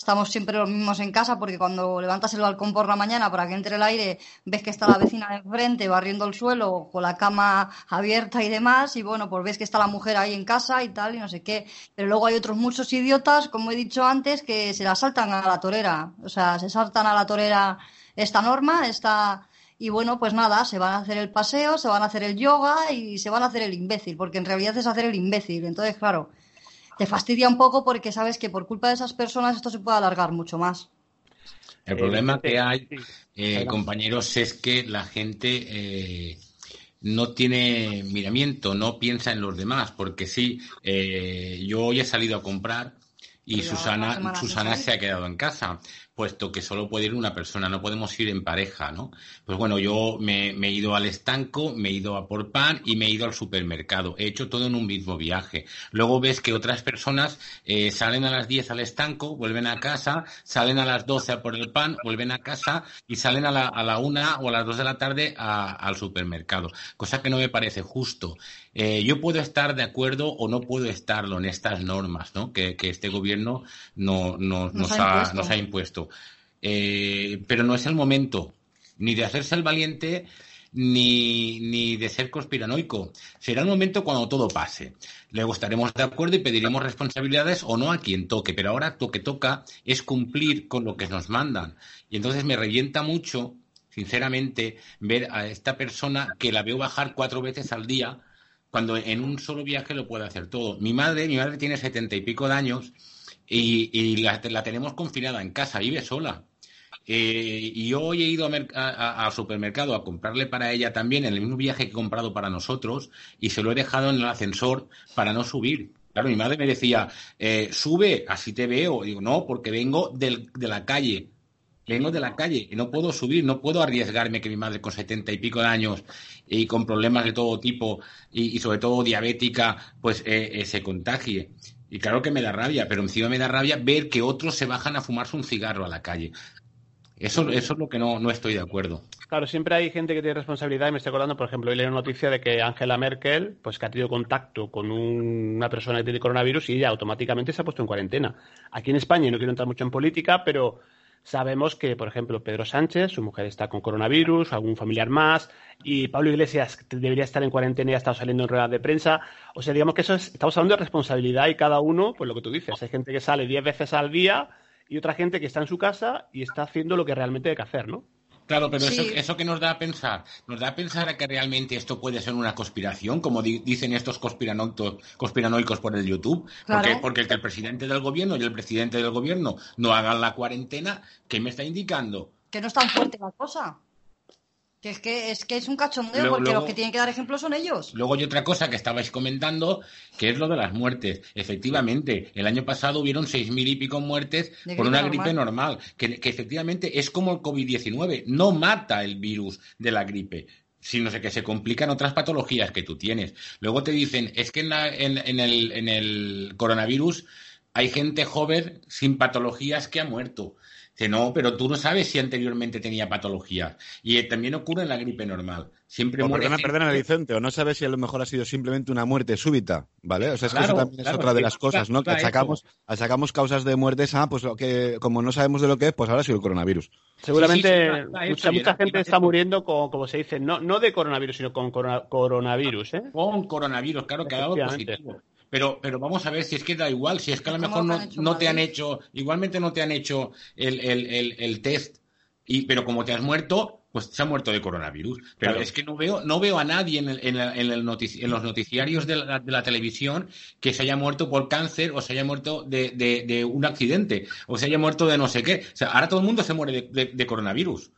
S12: estamos siempre los mismos en casa porque cuando levantas el balcón por la mañana para que entre el aire ves que está la vecina de enfrente barriendo el suelo con la cama abierta y demás y bueno, pues ves que está la mujer ahí en casa y tal y no sé qué. Pero luego hay otros muchos idiotas, como he dicho antes, que se la saltan a la torera. O sea, se saltan a la torera esta norma, esta... Y bueno, pues nada, se van a hacer el paseo, se van a hacer el yoga y se van a hacer el imbécil, porque en realidad es hacer el imbécil. Entonces, claro, te fastidia un poco porque sabes que por culpa de esas personas esto se puede alargar mucho más.
S13: El problema que hay, eh, compañeros, es que la gente eh, no tiene miramiento, no piensa en los demás, porque sí, eh, yo hoy he salido a comprar y Susana, Susana se ha quedado en casa puesto que solo puede ir una persona, no podemos ir en pareja, ¿no? Pues bueno, yo me, he ido al estanco, me he ido a por pan y me he ido al supermercado. He hecho todo en un mismo viaje. Luego ves que otras personas eh, salen a las 10 al estanco, vuelven a casa, salen a las 12 a por el pan, vuelven a casa y salen a la, a la 1 o a las 2 de la tarde a, al supermercado. Cosa que no me parece justo. Eh, yo puedo estar de acuerdo o no puedo estarlo en estas normas ¿no? que, que este gobierno no, no, nos, nos, ha, nos, ha, impuesto. Eh, pero no es el momento ni de hacerse el valiente ni, ni de ser conspiranoico. Será el momento cuando todo pase. Luego estaremos de acuerdo y pediremos responsabilidades o no a quien toque, pero ahora lo que toca es cumplir con lo que nos mandan. Y entonces me revienta mucho, sinceramente, ver a esta persona que la veo bajar cuatro veces al día cuando en un solo viaje lo puede hacer todo. Mi madre, mi madre tiene setenta y pico de años y, y la, la, tenemos confinada en casa, vive sola. Eh, y hoy he ido al supermercado a comprarle para ella también en el mismo viaje que he comprado para nosotros y se lo he dejado en el ascensor para no subir. Claro, mi madre me decía, eh, sube, así te veo. digo, no, porque vengo del, de la calle vengo de la calle y no puedo subir, no puedo arriesgarme que mi madre con setenta y pico de años y con problemas de todo tipo y, sobre todo diabética, pues eh, eh, se contagie. Y claro que me da rabia, pero encima me da rabia ver que otros se bajan a fumarse un cigarro a la calle. Eso, eso es lo que no, no estoy de acuerdo.
S6: Claro, siempre hay gente que tiene responsabilidad y me estoy acordando, por ejemplo, hoy leí una noticia de que Angela Merkel, pues que ha tenido contacto con un, una persona que tiene coronavirus y ella automáticamente se ha puesto en cuarentena. Aquí en España, no quiero entrar mucho en política, pero Sabemos que, por ejemplo, Pedro Sánchez, su mujer está con coronavirus, algún familiar más, y Pablo Iglesias debería estar en cuarentena y ha estado saliendo en ruedas de prensa. O sea, digamos que eso es, estamos hablando de responsabilidad y cada uno, pues lo que tú dices, hay gente que sale diez veces al día y otra gente que está en su casa y está haciendo lo que realmente hay que hacer, ¿no?
S13: Claro, pero sí. eso, eso que nos da a pensar, nos da a pensar a que realmente esto puede ser una conspiración, como di dicen estos conspiranoicos por el YouTube, claro. porque, porque que el presidente del gobierno y el presidente del gobierno no hagan la cuarentena, ¿qué me está indicando?
S12: Que no es tan fuerte la cosa. Que es que es, que es un cachondeo luego, porque luego, los que tienen que dar ejemplo son ellos.
S13: Luego hay otra cosa que estabais comentando, que es lo de las muertes. Efectivamente, el año pasado hubieron seis mil y pico muertes por una gripe normal, que, que efectivamente es como el COVID-19, no mata el virus de la gripe sino que se complican otras patologías que tú tienes. Luego te dicen, es que en, la, en, en, el, en el coronavirus hay gente joven sin patologías que ha muerto. Dice, no, pero tú no sabes si anteriormente tenía patologías. Y eh, también ocurre en la gripe normal. Siempre
S8: o
S13: muere.
S8: Perdona,
S13: gente...
S8: perdona, Vicente, o no sabes si a lo mejor ha sido simplemente una muerte súbita, ¿vale? O sea, es claro, que eso también claro, es otra de las cosas, ¿no? Que achacamos, achacamos causas de muertes, ah, pues que como no sabemos de lo que es, pues ahora ha sido el coronavirus.
S6: Seguramente sí, sí, sí, mucha, mucha gente está muriendo con, como se dice, no, no de coronavirus, sino con corona, coronavirus, ¿eh?
S13: Con coronavirus, claro que ha dado positivo. Pero, pero vamos a ver si es que da igual, si es que a lo mejor no, no te han hecho, igualmente no te han hecho el, el, el, el test, y, pero como te has muerto, pues se ha muerto de coronavirus. Pero es que no veo, no veo a nadie en, en, los noticiarios de la, televisión que se haya muerto por cáncer o se haya muerto de, un accidente o se haya muerto de no sé qué. O sea, ahora todo el mundo se muere de, coronavirus.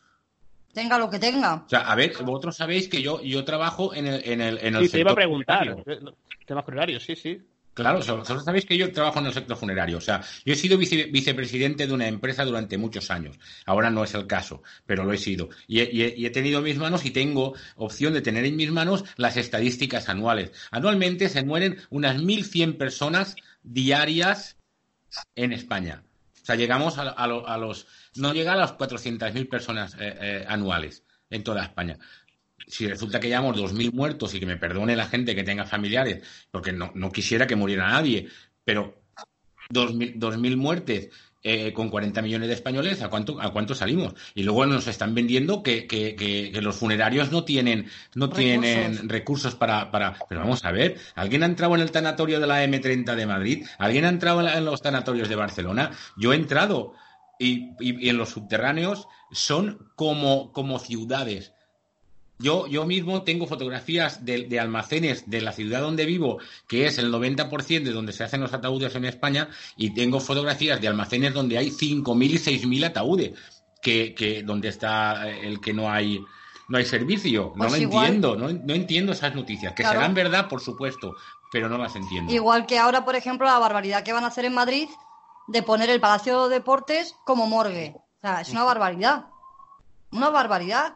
S12: Tenga lo que tenga.
S13: O sea, a ver, vosotros sabéis que yo, yo trabajo en el, en el, en el
S6: sí, te iba a preguntar. Temas funerarios, sí, sí.
S13: Claro, vosotros sabéis que yo trabajo en el sector funerario. O sea, yo he sido vicepresidente de una empresa durante muchos años. Ahora no es el caso, pero lo he sido. Y he, tenido en mis manos y tengo opción de tener en mis manos las estadísticas anuales. Anualmente se mueren unas 1.100 personas diarias en España. O sea, llegamos a, los... No llega a las 400.000 personas eh, eh, anuales en toda España si resulta que llevamos 2.000 muertos y que me perdone la gente que tenga familiares, porque no, quisiera que muriera nadie, pero 2.000 muertes eh, con 40 millones de españoles, ¿a cuánto, ¿a cuánto salimos? Y luego nos están vendiendo que, que, los funerarios no tienen, no recursos. tienen recursos para, para... Pero vamos a ver, ¿alguien ha entrado en el tanatorio de la M30 de Madrid? ¿Alguien ha entrado en, los tanatorios de Barcelona? Yo he entrado y, y, en los subterráneos son como, como ciudades yo, yo mismo tengo fotografías de, almacenes de la ciudad donde vivo, que es el 90% de donde se hacen los ataúdes en España, y tengo fotografías de almacenes donde hay 5.000 y 6.000 ataúdes, que, que donde está el que no hay no hay servicio. No pues lo entiendo, no, entiendo esas noticias. Que serán verdad, por supuesto, pero no las entiendo.
S12: Igual que ahora, por ejemplo, la barbaridad que van a hacer en Madrid de poner el Palacio de Deportes como morgue. O sea, es una barbaridad. Una barbaridad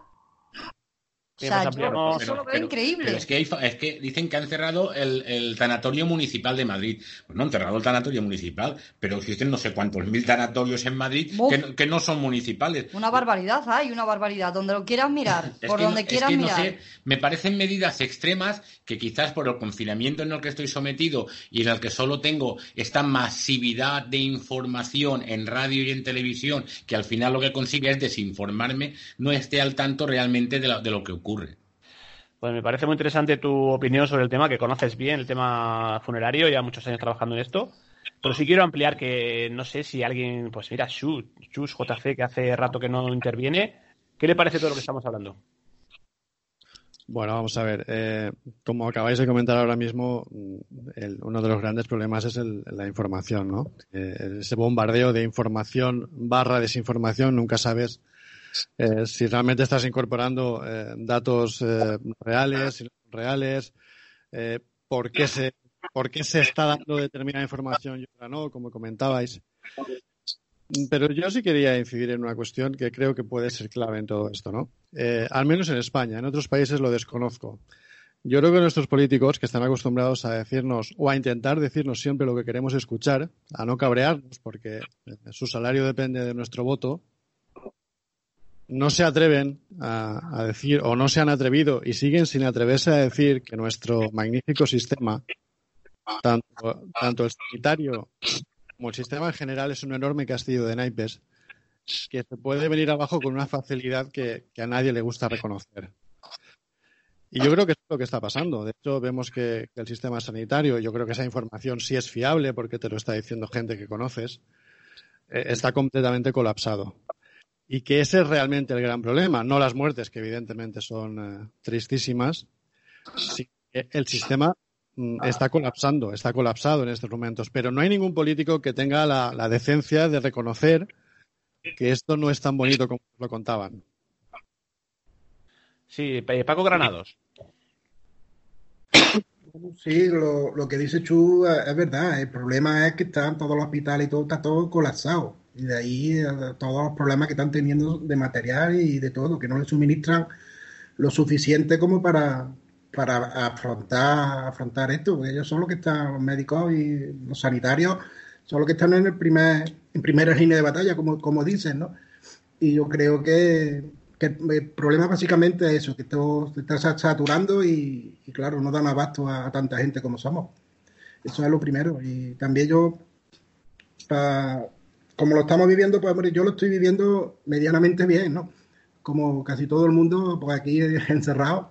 S12: increíble.
S13: es, que es que dicen que han cerrado el, el, tanatorio municipal de Madrid. Pues no han cerrado el tanatorio municipal, pero existen no sé cuántos mil tanatorios en Madrid que, no son municipales.
S12: Una barbaridad, hay una barbaridad. Donde lo quieras mirar, [LAUGHS] por donde quieras mirar.
S13: me parecen medidas extremas que quizás por el confinamiento en el que estoy sometido y en el que solo tengo esta masividad de información en radio y en televisión, que al final lo que consigue es desinformarme, no esté al tanto realmente de, de lo que ocurre ocurre.
S6: Pues me parece muy interesante tu opinión sobre el tema, que conoces bien el tema funerario, ya muchos años trabajando en esto. Pero sí quiero ampliar que no sé si alguien, pues mira, Chus, Chus JC, que hace rato que no interviene, ¿qué le parece todo lo que estamos hablando?
S11: Bueno, vamos a ver. Eh, como acabáis de comentar ahora mismo, uno de los grandes problemas es la información, ¿no? Eh, ese bombardeo de información barra desinformación, nunca sabes eh, si realmente estás incorporando eh, datos eh, reales, reales, por, qué se, por qué se está dando determinada información y otra no, como comentabais. Pero yo sí quería incidir en una cuestión que creo que puede ser clave en todo esto, ¿no? al menos en España, en otros países lo desconozco. Yo creo que nuestros políticos, que están acostumbrados a decirnos o a intentar decirnos siempre lo que queremos escuchar, a no cabrearnos, porque su salario depende de nuestro voto, no se atreven a, decir o no se han atrevido y siguen sin atreverse a decir que nuestro magnífico sistema, tanto, el sanitario como el sistema en general, es un enorme castillo de naipes que se puede venir abajo con una facilidad que, a nadie le gusta reconocer. Y yo creo que es lo que está pasando. De hecho, vemos que, el sistema sanitario, yo creo que esa información sí es fiable porque te lo está diciendo gente que conoces, eh, está completamente colapsado. Y que ese es realmente el gran problema, no las muertes, que evidentemente son eh, tristísimas. el sistema mm, está colapsando, está colapsado en estos momentos, pero no hay ningún político que tenga la, decencia de reconocer que esto no es tan bonito como lo contaban.
S6: Sí, Paco Granados.
S10: Sí, lo, lo, que dice Chu eh, es verdad. El problema es que están todos los hospitales y todo está todo colapsado. Y de ahí eh, todos los problemas que están teniendo de material y de todo, que no les suministran lo suficiente como para, para afrontar, afrontar esto. ellos son los que están, los médicos y los sanitarios, son los que están en el primer, en primera línea de batalla, como, como dicen, ¿no? Y yo creo que, el problema básicamente es eso, que todo se está saturando y, claro, no dan abasto a, a, tanta gente como somos. Eso es lo primero. Y también yo, para como lo estamos viviendo, pues yo lo estoy viviendo medianamente bien, ¿no? Como casi todo el mundo, pues aquí [LAUGHS] encerrado.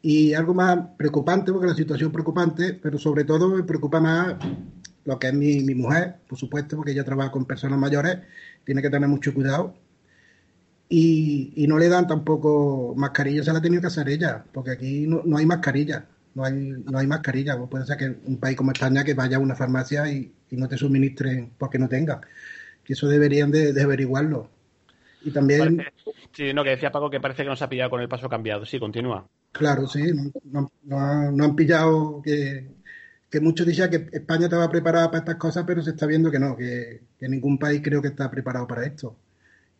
S10: Y algo más preocupante, porque la situación es preocupante, pero sobre todo me preocupa más lo que es mi, mi mujer, por supuesto, porque ella trabaja con personas mayores, tiene que tener mucho cuidado. y, y, no le dan tampoco mascarilla, se la ha tenido que hacer ella, porque aquí no, no hay mascarilla, no hay, no hay mascarilla. Puede ser que un país como España que vaya a una farmacia y, y no te suministren porque no tenga. Que eso deberían de, de averiguarlo. Y también...
S6: Parece, sí, no, que decía Paco que parece que nos ha pillado con el paso cambiado. Sí, continúa.
S10: Claro, sí, no, no, no, no han pillado que, que muchos decían que España estaba preparada para estas cosas, pero se está viendo que no, que, que ningún país creo que está preparado para esto.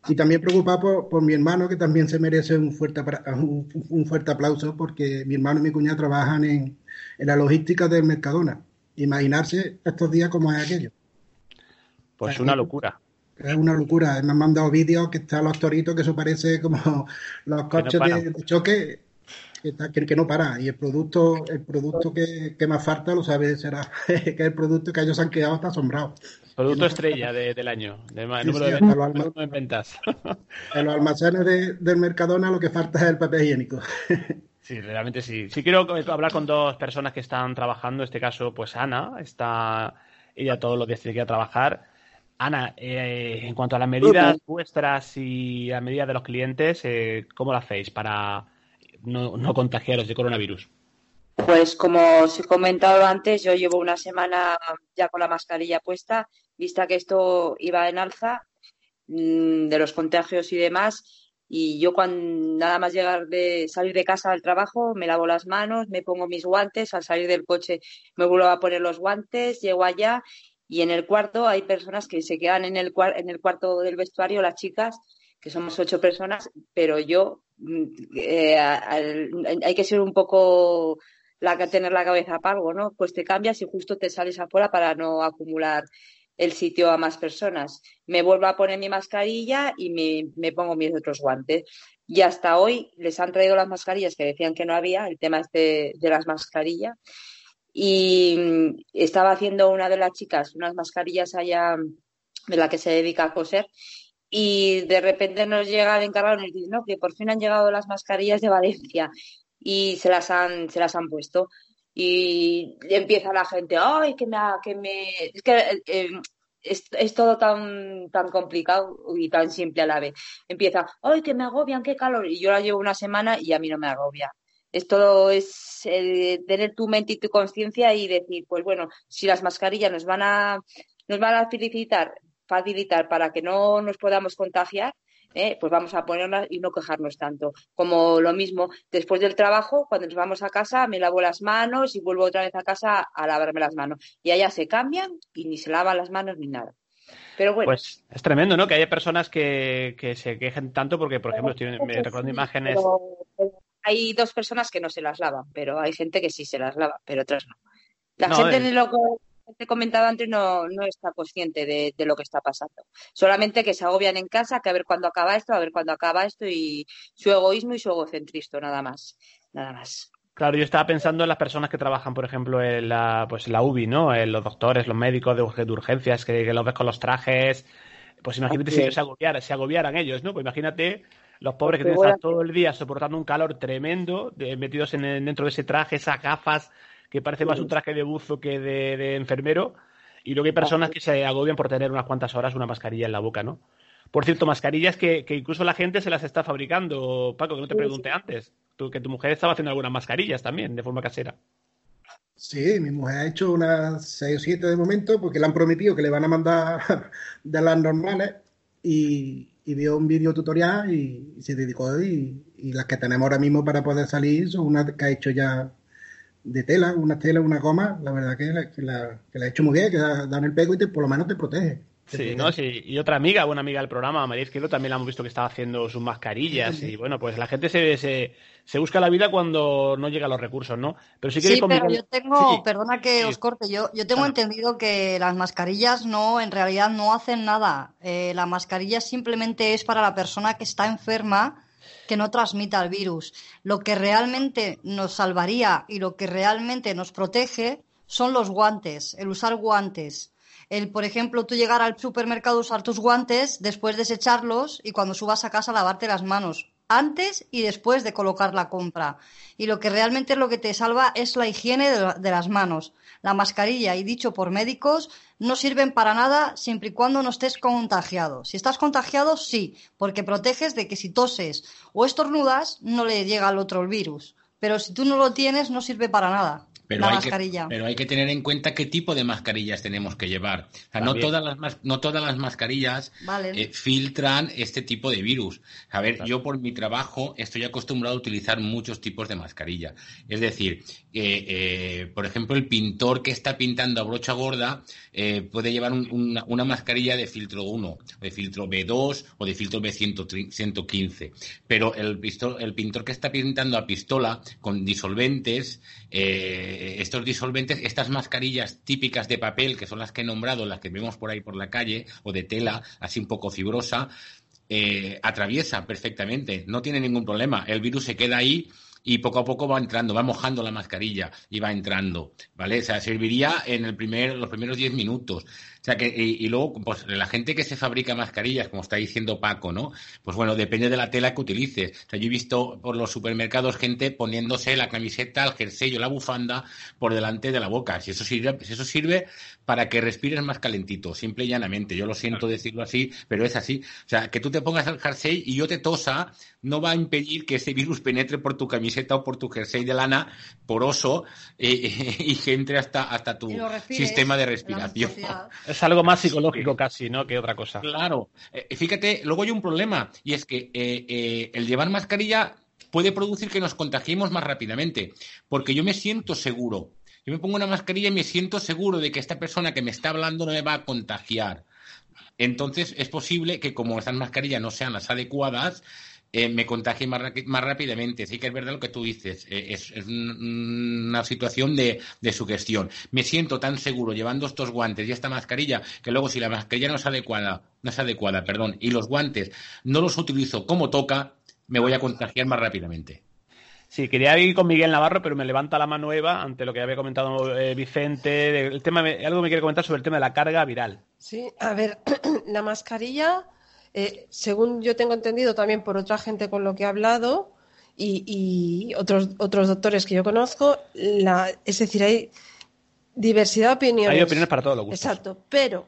S10: Y también preocupado por, por, mi hermano, que también se merece un fuerte, un, un fuerte aplauso, porque mi hermano y mi cuñada trabajan en, en la logística del Mercadona. Imaginarse estos días como es aquello.
S6: Pues es una locura.
S10: Es una locura. Me han mandado vídeos que están los toritos, que eso parece como los coches no de, de, choque, que, está, que, que, no para. Y el producto, el producto que, que más falta, lo sabe, será [LAUGHS] que es el producto que ellos han quedado hasta asombrados.
S6: Producto estrella de, del año, de, sí, número sí, de ventas, alma... en ventas. [LAUGHS]
S10: En los almacenes de, del Mercadona lo que falta es el papel higiénico. [LAUGHS]
S6: Sí, realmente sí. Sí quiero hablar con dos personas que están trabajando. En este caso, pues Ana, está ella todos los días tiene que ir a trabajar. Ana, eh, en cuanto a las medidas vuestras y a medidas de los clientes, eh, ¿cómo lo hacéis para no, no contagiaros de coronavirus?
S14: Pues como os he comentado antes, yo llevo una semana ya con la mascarilla puesta, vista que esto iba en alza mmm, de los contagios y demás. Y yo cuando nada más llegar de salir de casa al trabajo, me lavo las manos, me pongo mis guantes, al salir del coche me vuelvo a poner los guantes, llego allá y en el cuarto hay personas que se quedan en el, en el cuarto del vestuario, las chicas, que somos ocho personas, pero yo eh, hay que ser un poco la tener la cabeza para algo, ¿no? Pues te cambias y justo te sales afuera para no acumular el sitio a más personas. Me vuelvo a poner mi mascarilla y me, me, pongo mis otros guantes. Y hasta hoy les han traído las mascarillas que decían que no había, el tema este de las mascarillas. Y estaba haciendo una de las chicas unas mascarillas allá de la que se dedica a coser. Y de repente nos llega el encargado y nos dice, no, que por fin han llegado las mascarillas de Valencia y se las han, se las han puesto y empieza la gente, ay, que me, que me, es que eh, es, es, todo tan, tan complicado y tan simple a la vez. Empieza, ay, que me agobian, qué calor, y yo la llevo una semana y a mí no me agobia. Esto es eh, tener tu mente y tu conciencia y decir, pues bueno, si las mascarillas nos van a, nos van a facilitar, facilitar para que no nos podamos contagiar, ¿eh? pues vamos a ponerlas y no quejarnos tanto. Como lo mismo, después del trabajo, cuando nos vamos a casa, me lavo las manos y vuelvo otra vez a casa a lavarme las manos. Y allá se cambian y ni se lavan las manos ni nada. Pero bueno.
S6: Pues es tremendo, ¿no? Que haya personas que, que se quejen tanto porque, por ejemplo, estoy, me recuerdo imágenes.
S14: Pero, pero hay dos personas que no se las lavan, pero hay gente que sí se las lava, pero otras no. La no, gente eh... lo te he comentado antes no, no está consciente de, de, lo que está pasando. Solamente que se agobian en casa, que a ver cuándo acaba esto, a ver cuándo acaba esto y su egoísmo y su egocentrismo, nada más. Nada más.
S6: Claro, yo estaba pensando en las personas que trabajan, por ejemplo, en la, pues en la UBI, ¿no? En los doctores, los médicos de, de urgencias, que, que, los ves con los trajes. Pues imagínate si se agobiaran, se agobiaran ellos, ¿no? Pues imagínate los pobres que tienen que estar todo el día soportando un calor tremendo, de, metidos en, dentro de ese traje, esas gafas, que parece más un traje de buzo que de, de enfermero. Y luego hay personas que se agobian por tener unas cuantas horas una mascarilla en la boca, ¿no? Por cierto, mascarillas que, que incluso la gente se las está fabricando. Paco, que no te pregunté antes. Tú, que tu mujer estaba haciendo algunas mascarillas también, de forma casera.
S10: Sí, mi mujer ha hecho unas seis o siete de momento porque le han prometido que le van a mandar [LAUGHS] de las normales y, y vio un vídeo tutorial y, se dedicó y, y, las que tenemos ahora mismo para poder salir son unas que ha hecho ya de tela, una tela, una goma, la verdad que la, que la, que la ha hecho muy bien, que da, da en el pego y te, por lo menos te protege.
S6: Sí, ¿no? Sí, y otra amiga, una amiga del programa, María Izquierdo, también la hemos visto que estaba haciendo sus mascarillas. Sí, sí. Y bueno, pues la gente se, se, se, busca la vida cuando no llega a los recursos, ¿no?
S12: Pero sí, sí pero yo tengo, perdona que os corte, yo, yo tengo claro. entendido que las mascarillas no, en realidad no hacen nada. Eh, la mascarilla simplemente es para la persona que está enferma que no transmita el virus. Lo que realmente nos salvaría y lo que realmente nos protege son los guantes, el usar guantes el, por ejemplo, tú llegar al supermercado, usar tus guantes, después desecharlos y cuando subas a casa lavarte las manos. antes y después de colocar la compra. Y lo que realmente es lo que te salva es la higiene de, de las manos. La mascarilla, y dicho por médicos, no sirven para nada siempre y cuando no estés contagiado. Si estás contagiado, sí, porque proteges de que si toses o estornudas, no le llega al otro el virus. Pero si tú no lo tienes, no sirve para nada.
S13: Pero
S12: la
S13: hay,
S12: mascarilla.
S13: que, pero hay que tener en cuenta qué tipo de mascarillas tenemos que llevar. O sea, no todas, las, no todas las mascarillas
S12: Vale.
S13: eh, filtran este tipo de virus. A ver, yo por mi trabajo estoy acostumbrado a utilizar muchos tipos de mascarilla. Es decir, eh, por ejemplo, el pintor que está pintando a brocha gorda eh, puede llevar un- una, mascarilla de filtro 1, o de filtro B2 o de filtro B115. Pero el, pisto- el pintor que está pintando a pistola con disolventes, eh, estos disolventes, estas mascarillas típicas de papel, que son las que he nombrado, las que vemos por ahí por la calle, o de tela, así un poco fibrosa, eh, atraviesa perfectamente, no tiene ningún problema. El virus se queda ahí y poco a poco va entrando, va mojando la mascarilla y va entrando, ¿vale? O sea, serviría en el primer, los primeros 10 minutos. O sea, que, y, y luego, pues la gente que se fabrica mascarillas, como está diciendo Paco, ¿no? Pues bueno, depende de la tela que utilices. O sea, yo he visto por los supermercados gente poniéndose la camiseta, el jersey o la bufanda por delante de la boca. Si eso sirve, si eso sirve para que respires más calentito, simple y llanamente. Yo lo siento decirlo así, pero es así. O sea, que tú te pongas el jersey y yo te tosa, no va a impedir que ese virus penetre por tu camiseta o por tu jersey de lana poroso eh, [LAUGHS] y que entre hasta, hasta tu sistema de respiración.
S6: Es algo más psicológico casi, ¿no? Que otra cosa.
S13: Claro. Eh, fíjate, luego hay un problema y es que eh, eh, el llevar mascarilla puede producir que nos contagiemos más rápidamente, porque yo me siento seguro. Yo me pongo una mascarilla y me siento seguro de que esta persona que me está hablando no me va a contagiar. Entonces es posible que como estas mascarillas no sean las adecuadas, eh, me contagie más, rápidamente. Sí que es verdad lo que tú dices. eh, es, es un- una situación de, de sugestión. Me siento tan seguro llevando estos guantes y esta mascarilla que luego si la mascarilla no es adecuada, no es adecuada, perdón, y los guantes no los utilizo como toca, me voy a contagiar más rápidamente.
S6: Sí, quería ir con Miguel Navarro, pero me levanta la mano Eva ante lo que había comentado eh, Vicente. El tema, algo me quiere comentar sobre el tema de la carga viral.
S7: Sí, a ver, [CLEARS THROAT] la mascarilla, eh, según yo tengo entendido también por otra gente con lo que he hablado y, y otros, otros doctores que yo conozco, la, es decir, hay diversidad de opiniones.
S6: Hay opiniones para todos los gustos.
S7: Exacto, pero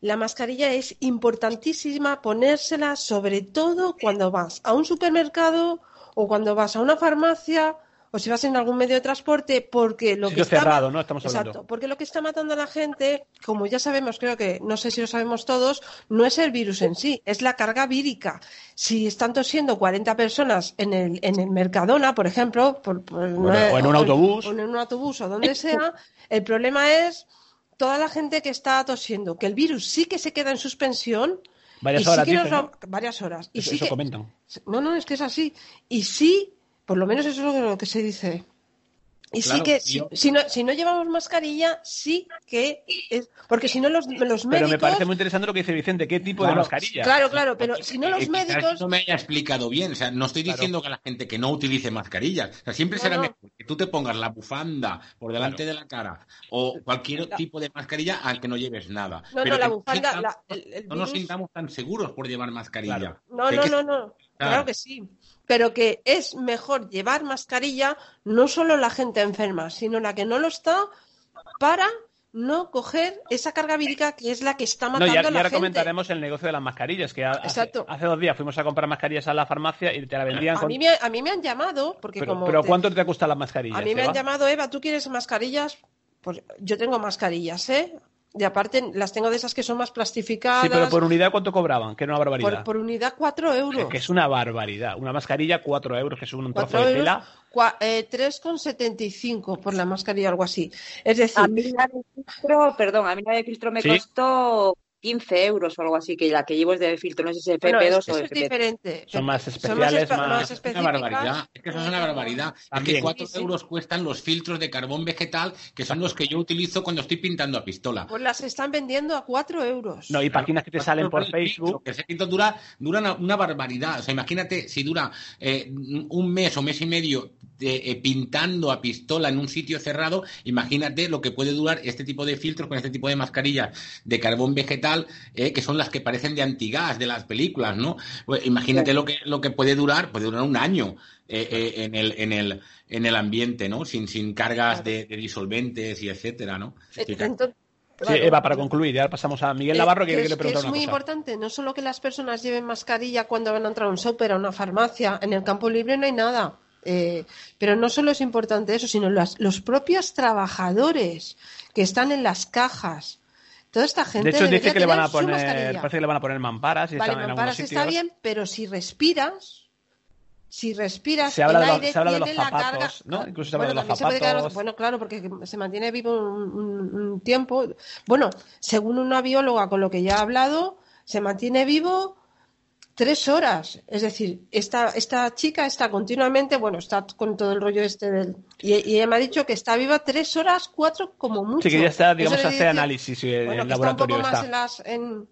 S7: la mascarilla es importantísima ponérsela sobre todo cuando vas a un supermercado o cuando vas a una farmacia o si vas en algún medio de transporte porque lo
S6: Sitio
S7: que está
S6: cerrado, ¿no? Estamos
S7: Exacto,
S6: hablando.
S7: porque lo que está matando a la gente, como ya sabemos, creo que no sé si lo sabemos todos, no es el virus en sí, es la carga vírica. Si están tosiendo 40 personas en el, en el Mercadona, por ejemplo, por- por-
S6: o en un autobús.
S7: o en un autobús o donde sea, el problema es toda la gente que está tosiendo, que el virus sí que se queda en suspensión.
S6: Varias
S7: y
S6: horas,
S7: sí que nos
S6: dicen,
S7: lo- varias horas. Y
S6: Eso,
S7: sí
S6: eso
S7: que-
S6: comentan.
S7: no, no, es que es así. Y sí, por lo menos eso es lo que, se dice. Y sí que, si, no, si no llevamos mascarilla, sí que es. Porque si no, los, los
S6: Pero
S7: médicos.
S6: me parece muy interesante lo que dice Vicente. ¿Qué tipo de mascarilla?
S7: Claro, claro, pero si no,
S13: Eh,
S7: los
S13: quizás
S7: médicos.
S13: no me haya explicado bien. O sea, no estoy
S6: Claro.
S13: diciendo que la gente que no utilice mascarillas. O sea, siempre
S7: No,
S13: será
S7: no.
S13: mejor que tú te pongas la bufanda por delante de la cara o cualquier tipo de mascarilla al que no lleves nada.
S7: No,
S13: Pero
S7: no, la bufanda.
S13: sintamos-
S7: la- el, el
S13: no nos sintamos tan seguros por llevar mascarilla.
S7: No, no, no, no. Claro que sí. Pero que es mejor llevar mascarilla no solo la gente enferma, sino la que no lo está para no coger esa carga vírica que es la que está
S6: No,
S7: matando
S6: y ahora,
S7: a
S6: y
S7: la
S6: ahora
S7: gente.
S6: comentaremos el negocio de las mascarillas, que ha- hace, hace dos días fuimos a comprar mascarillas a la farmacia y te la vendían
S7: A
S6: con...
S7: mí, me, a mí me han llamado, porque
S6: Pero,
S7: como.
S6: pero
S7: te-
S6: ¿cuánto te gustan las mascarillas?
S7: A mí me
S6: Eva?
S7: han llamado, Eva, ¿tú quieres mascarillas? Pues yo tengo mascarillas, ¿eh? Y aparte las tengo de esas que son más plastificadas.
S6: Sí, pero por unidad ¿cuánto cobraban? Que era una barbaridad.
S7: por, por unidad 4 euros.
S6: Que es una barbaridad. Una mascarilla, 4 euros, que es un trozo
S7: 4
S6: de
S7: euros,
S6: tela.
S7: eh, 3,75 por la mascarilla, algo así. Es decir,
S14: A mí la de filtro, perdón, a mí la de filtro me
S7: Sí.
S14: costó 15 euros o algo así, que la que llevo es de filtro, no sé si es
S7: Bueno,
S14: FP2
S7: eso
S14: o
S7: es
S14: FP3.
S7: diferente.
S6: Son más
S7: Son
S6: especiales,
S7: espe-
S6: más...
S7: más
S13: Es una barbaridad, es que eso es una barbaridad. Es que
S6: También.
S13: 4
S7: Sí, sí.
S13: euros cuestan los filtros de carbón vegetal, que son los que yo utilizo cuando estoy pintando a pistola.
S7: Pues las están vendiendo a 4 euros.
S6: No, y páginas que te salen por
S13: el filtro,
S6: Facebook.
S13: Que ese filtro dura, dura una, una barbaridad. O sea, imagínate si dura eh, un mes o mes y medio eh, pintando a pistola en un sitio cerrado, imagínate lo que puede durar este tipo de filtros con este tipo de mascarillas de carbón vegetal tal, eh, que son las que parecen de antigas, de las películas, ¿no? Pues imagínate lo que, lo que puede durar, puede durar un año eh, eh, en, el, en, el, en el ambiente, ¿no? Sin, sin cargas de, de disolventes y etcétera, ¿no?
S6: Sí, Eva, para concluir, ya pasamos a Miguel Navarro que,
S7: es,
S6: quiere preguntar
S7: es muy
S6: una cosa.
S7: importante, no solo que las personas lleven mascarilla cuando van a entrar a un súper, a una farmacia, en el campo libre no hay nada. Eh, pero no solo es importante eso, sino las- los propios trabajadores que están en las cajas. Toda esta gente
S6: De hecho, dice que le van a poner, parece que le van a poner mamparas y
S7: Vale,
S6: están
S7: mamparas está bien, pero si respiras, si respiras,
S6: Se habla
S7: el
S6: de los-
S7: aire
S6: se habla de los zapatos,
S7: carga.
S6: ¿no? Incluso se habla
S7: bueno,
S6: de los
S7: quedar-
S6: zapatos.
S7: bueno, claro, porque se mantiene vivo un, un- un tiempo. Bueno, según una bióloga con lo que ya he hablado, se mantiene vivo tres horas. Es decir, esta, esta chica está continuamente, bueno, está con todo el rollo este del... Y, y ella me ha dicho que está viva tres horas, cuatro como mucho.
S6: Sí, que ya está, digamos, hace análisis y el
S7: bueno, que está un
S6: laboratorio
S7: poco más
S6: está.
S7: en, las, en,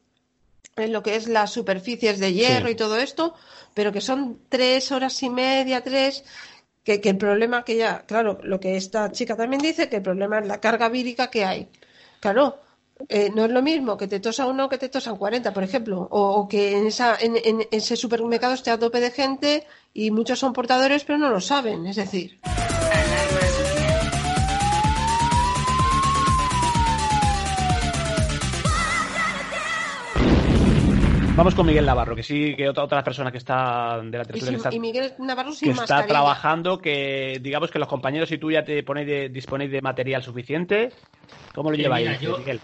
S7: en lo que es las superficies de hierro
S6: Sí.
S7: y todo esto, pero que son tres horas y media, tres, que, que el problema que ya, claro, lo que esta chica también dice, que el problema es la carga vírica que hay. Claro, eh, no es lo mismo que te tosa uno que te tosan 40, por ejemplo, o, que en, esa, en, en ese supermercado esté a tope de gente y muchos son portadores pero no lo saben, es decir.
S6: Vamos con Miguel Navarro, que sí, que otra, otra persona que está de la
S7: Y,
S6: tertulia que está,
S7: y Miguel Navarro sin
S6: que está
S7: mascarilla.
S6: trabajando, que digamos que los compañeros y tú ya te ponéis de, disponéis de material suficiente. ¿Cómo lo
S9: Sí,
S6: lleváis,
S9: mira, yo-
S6: Miguel?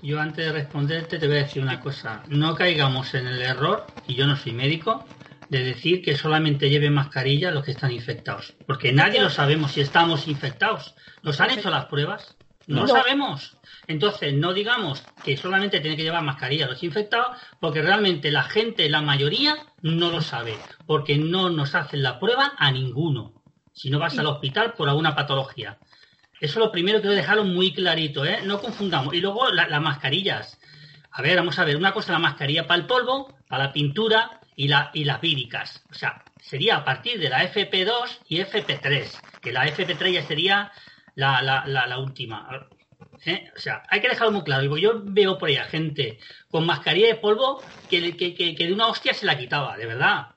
S9: Yo antes de responderte te voy a decir una cosa. No caigamos en el error, y yo no soy médico, de decir que solamente lleven mascarilla los que están infectados. Porque nadie lo sabemos si estamos infectados. ¿Nos han hecho las pruebas? No,
S7: No.
S9: lo sabemos. Entonces, no digamos que solamente tienen que llevar mascarilla los infectados, porque realmente la gente, la mayoría, no lo sabe. Porque no nos hacen la prueba a ninguno. Si no vas al hospital por alguna patología. Eso es lo primero que dejarlo muy clarito, ¿eh? No confundamos. Y luego la- las mascarillas. A ver, vamos a ver. Una cosa la mascarilla para el polvo, para la pintura y, la, y las víricas. O sea, sería a partir de la FP2 y FP3. Que la FP3 ya sería la última. ¿Eh? O sea, hay que dejarlo muy claro. Digo, Yo veo por ahí a gente con mascarilla de polvo que, que, que, que de una hostia se la quitaba, de verdad.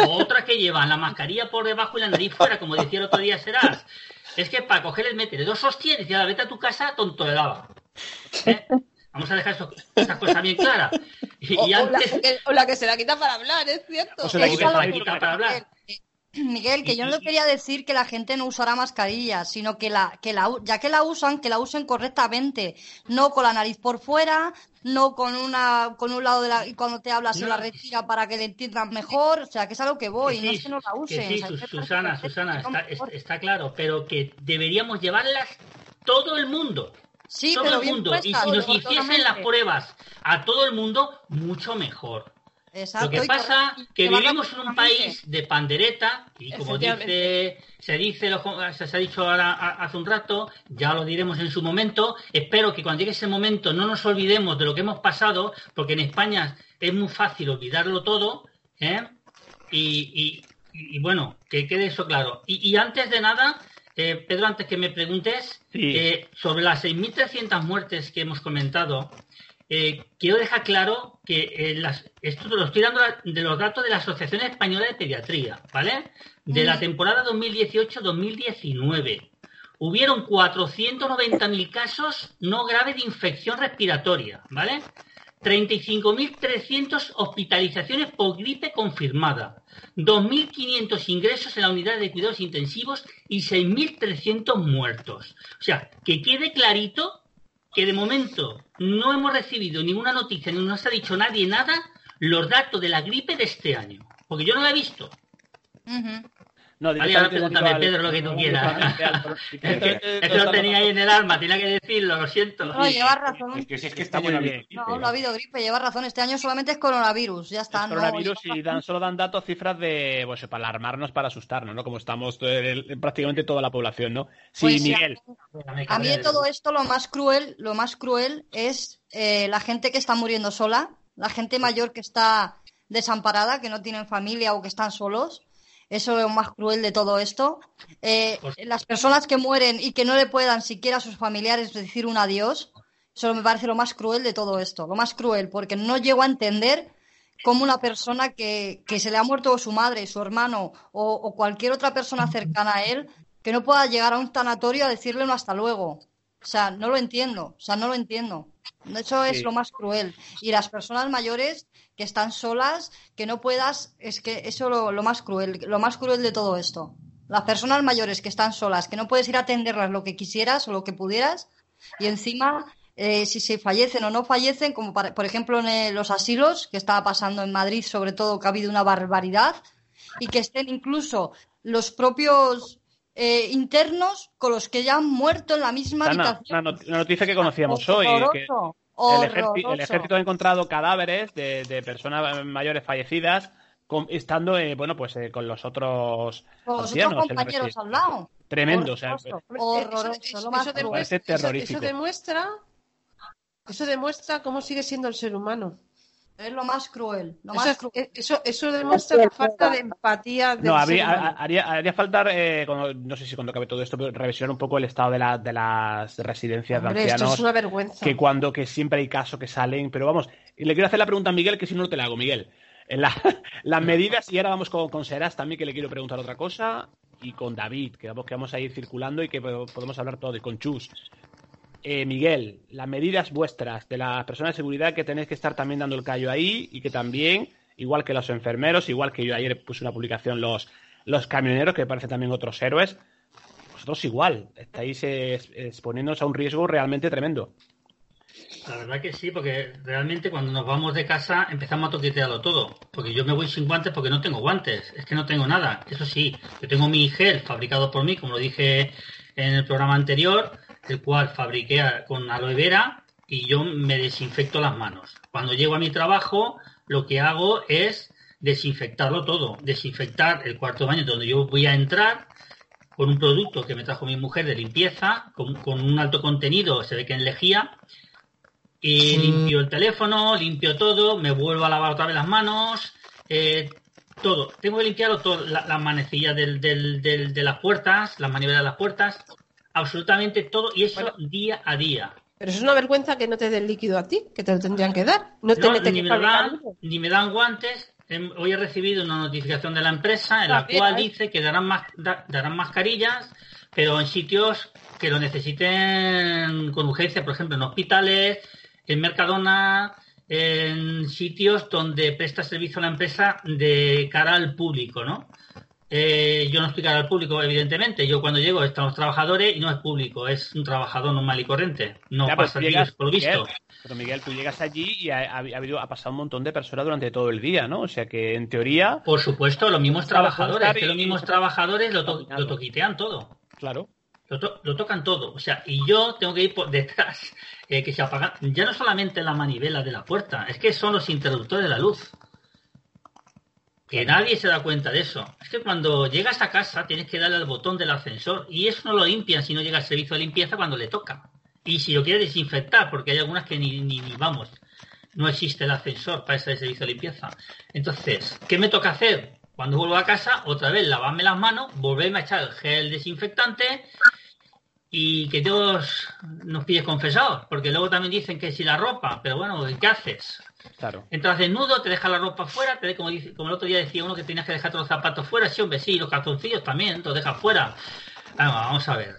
S9: O otras que llevan la mascarilla por debajo y la nariz fuera, como decía el otro día Serás. Es que para coger el meter dos hostias y decir, "Ala, vete a tu casa, tonto de lava. ¿Eh? Vamos a dejar eso- estas cosas bien claras. Y,
S7: O,
S9: y
S7: o la,
S9: antes...
S7: que, o la que se la quita para hablar, es cierto.
S9: O se la quita para- quita para hablar. [CLEARS THROAT]
S12: Miguel, que yo no quería decir que la gente no usara mascarilla, sino que la, que la, ya que la usan, que la usen correctamente, no con la nariz por fuera, no con una, con un lado de la, y cuando te hablas se
S9: No.
S12: la retira para que le entiendan mejor, o sea, que es a lo que voy, no
S9: sí,
S12: es que no la
S9: que
S12: usen.
S9: sí,
S12: o sea,
S9: Sus-
S12: que
S9: Susana, Susana,
S12: que
S9: está, está claro, pero que deberíamos llevarlas todo el mundo.
S12: Sí,
S9: todo
S12: pero
S9: el
S12: bien
S9: mundo. y si nos hiciesen las pruebas a todo el mundo, mucho mejor.
S12: Exacto,
S9: Lo que pasa
S12: corre-
S9: que vivimos en un país de pandereta y como dice se dice lo- se se ha dicho ahora a- hace un rato, ya lo diremos en su momento. Espero que cuando llegue ese momento no nos olvidemos de lo que hemos pasado, porque en España es muy fácil olvidarlo todo, ¿eh? Y, y- y bueno, que quede eso claro. Y, y antes de nada, eh, Pedro, antes que me preguntes
S6: Sí.
S9: eh, sobre las 6.300 muertes que hemos comentado, eh, quiero dejar claro que eh, las, esto te lo estoy dando de los datos de la Asociación Española de Pediatría, ¿vale? De la temporada 2018-2019. Hubieron 490.000 casos no graves de infección respiratoria, ¿vale? 35.300 hospitalizaciones por gripe confirmada, 2.500 ingresos en la unidad de cuidados intensivos y 6.300 muertos. O sea, que quede clarito que de momento no hemos recibido ninguna noticia, ni nos ha dicho nadie nada, los datos de la gripe de este año. Porque yo no la he visto.
S12: Ujú.
S6: No,
S9: ahora pregúntame,
S6: al-
S9: Pedro, lo que tú quieras.
S6: al-
S9: Es que, es que lo tenía ahí en el alma, tenía que decirlo, lo siento.
S12: No, llevas razón.
S13: Es que, si es que
S6: Está
S13: está
S6: muy
S13: muy
S6: bien.
S12: No, no ha habido gripe, lleva razón. Este año solamente es coronavirus, ya está.
S6: es
S12: no,
S6: coronavirus
S12: lleva
S6: y dan, solo dan datos, cifras de, pues, para alarmarnos, para asustarnos, ¿no? Como estamos el- prácticamente toda la población, ¿no? Sí,
S12: Pues sí,
S6: Miguel.
S12: A mí de todo esto lo más cruel, lo más cruel es eh, la gente que está muriendo sola, la gente mayor que está desamparada, que no tienen familia o que están solos. Eso es lo más cruel de todo esto. Eh, las personas que mueren y que no le puedan siquiera a sus familiares decir un adiós, Eso me parece lo más cruel de todo esto, lo más cruel, porque no llego a entender cómo una persona que, que se le ha muerto su madre, su hermano o, o cualquier otra persona cercana a él, que no pueda llegar a un tanatorio a decirle un hasta luego. O sea, no lo entiendo, o sea, no lo entiendo. Eso es
S6: Sí.
S12: lo más cruel. Y las personas mayores que están solas, que no puedas, es que eso lo, lo más cruel, lo más cruel de todo esto. Las personas mayores que están solas, que no puedes ir a atenderlas lo que quisieras o lo que pudieras, y encima, eh, si se fallecen o no fallecen, como para- por ejemplo en eh, los asilos, que estaba pasando en Madrid, sobre todo, que ha habido una barbaridad, y que estén incluso los propios eh, internos con los que ya han muerto en la misma
S6: Ana,
S12: habitación.
S6: una, not- una noticia que conocíamos hoy. que
S12: Horroroso,
S6: el, ejército,
S12: horroroso.
S6: el ejército ha encontrado cadáveres de, de personas mayores fallecidas con- estando eh, bueno pues eh, con los otros
S12: Con los
S6: ancianos
S12: otros compañeros al lado.
S6: Tremendo, o sea,
S12: Horroroso,
S7: Hombre,
S12: horroroso,
S7: eso-
S6: terrorífico.
S7: Eso demuestra, eso demuestra cómo sigue siendo el ser humano.
S12: Es lo más cruel. Lo
S7: Eso,
S12: más cruel.
S7: eso, eso demuestra la falta de empatía del
S6: No, habría, haría, haría falta, eh, cuando- no sé si cuando acabe todo esto, pero revisionar un poco el estado de, la- de las residencias de
S7: Hombre, esto
S6: ancianos.
S7: es una vergüenza.
S6: Que cuando, que siempre hay casos que salen, pero vamos, y le quiero hacer la pregunta a Miguel, que si no, no te la hago, Miguel. En la- [LAUGHS] las medidas, y ahora vamos con, con Seras también, que le quiero preguntar otra cosa, y con David, que vamos, que vamos a ir circulando y que po- podemos hablar todo, y con Chus. Eh, Miguel, las medidas vuestras de las personas de seguridad que tenéis que estar también dando el callo ahí y que también, igual que los enfermeros, igual que yo ayer puse una publicación los, los camioneros, que parecen también otros héroes, vosotros igual, estáis ex- exponiéndonos a un riesgo realmente tremendo.
S9: La verdad que sí, porque realmente cuando nos vamos de casa empezamos a toquetearlo todo. Porque yo me voy sin guantes porque no tengo guantes, es que no tengo nada. Eso sí, yo tengo mi gel fabricado por mí, como lo dije en el programa anterior, el cual fabriqué con aloe vera y yo me desinfecto las manos. Cuando llego a mi trabajo, lo que hago es desinfectarlo todo, desinfectar el cuarto de baño donde yo voy a entrar con un producto que me trajo mi mujer de limpieza, con, con un alto contenido, se ve que en lejía, y limpio el teléfono, limpio todo, me vuelvo a lavar otra vez las manos, eh, todo. Tengo que limpiarlo todo, la- las manecillas del, del- del- de las puertas, las manivelas de las puertas, absolutamente todo, y eso día a día.
S7: Pero es una vergüenza que no te den líquido a ti, que te lo tendrían que dar. No te
S9: No,
S7: meten
S9: ni,
S7: que
S9: me dan, ni me dan guantes. Em, Hoy he recibido una notificación de la empresa en la
S7: También,
S9: cual
S7: ¿eh?
S9: dice que darán, da- darán mascarillas, pero en sitios que lo necesiten con urgencia, por ejemplo, en hospitales, en Mercadona, en sitios donde presta servicio a la empresa de cara al público, ¿no? Eh, yo no cara al público, evidentemente. Yo cuando llego están los trabajadores y no es público, es un trabajador normal y corriente. No
S6: Ya,
S9: pasa
S6: llegas-
S9: por lo visto.
S6: Pero Miguel, tú llegas allí y ha, ha- ha habido, ha pasado un montón de personas durante todo el día, ¿no? O sea que en teoría.
S9: Por supuesto, los mismos trabajadores, que los mismos trabajadores lo, to- lo toquitean todo.
S6: Claro.
S9: Lo, to- lo tocan todo. O sea, y yo tengo que ir por detrás, [LAUGHS] eh, que se apagan. Ya no solamente la manivela de la puerta, es que son los interruptores de la luz. Que nadie se da cuenta de eso. Es que cuando llegas a casa tienes que darle al botón del ascensor y eso no lo limpian si no llega el servicio de limpieza cuando le toca. Y si lo quieres desinfectar, porque hay algunas que ni, ni, ni vamos, no existe el ascensor para ese servicio de limpieza. Entonces, ¿qué me toca hacer? Cuando vuelvo a casa, otra vez lavarme las manos, volverme a echar el gel desinfectante y que Dios nos pille confesados, porque luego también dicen que si la ropa, pero bueno, ¿qué haces?
S6: Claro.
S9: Entras desnudo, te dejas la ropa fuera, te de- como, dice- como el otro día decía uno que tenías que dejarte los zapatos fuera, sí, hombre, sí, los calzoncillos también, los dejas fuera. Vamos, vamos a ver.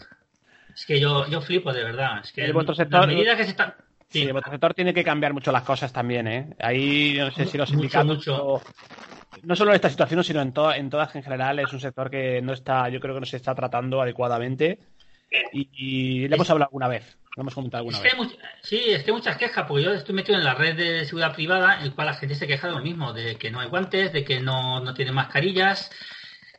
S9: Es que yo, yo flipo de verdad. Es que
S6: En vuestro sector-
S9: que se están...
S6: Sí, en vuestro sector tiene que cambiar mucho las cosas también, ¿eh? Ahí no sé si los sindicatos.
S9: mucho.
S6: No solo en esta situación, sino en, to- en todas en general, es un sector que no está, yo creo que no se está tratando adecuadamente. Y, y le hemos hablado alguna vez, lo hemos comentado alguna
S9: Es
S6: vez.
S9: much- sí, es que hay muchas quejas, porque yo estoy metido en la red de seguridad privada, en el cual la gente se queja de lo mismo, de que no hay guantes, de que no, no tiene mascarillas,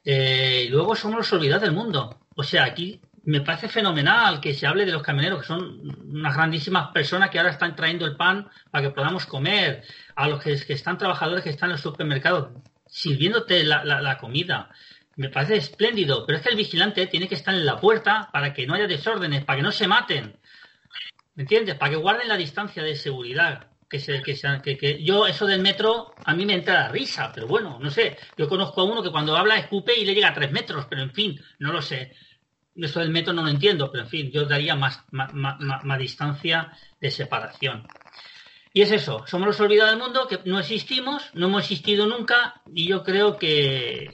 S9: eh, y luego somos los olvidados del mundo. O sea, aquí me parece fenomenal que se hable de los camioneros, que son unas grandísimas personas que ahora están trayendo el pan para que podamos comer, a los que, que están trabajadores que están en los supermercados sirviéndote la, la- la comida. Me parece espléndido, pero es que el vigilante tiene que estar en la puerta para que no haya desórdenes, para que no se maten. ¿Me entiendes? Para que guarden la distancia de seguridad. Que, se, que, que, que yo, eso del metro, a mí me entra la risa, pero bueno, no sé. Yo conozco a uno que cuando habla escupe y le llega a tres metros, pero en fin, no lo sé. eso del metro no lo entiendo, pero en fin, yo daría más, más, más distancia de separación. Y es eso, somos los olvidados del mundo, que no existimos, no hemos existido nunca, y yo creo que,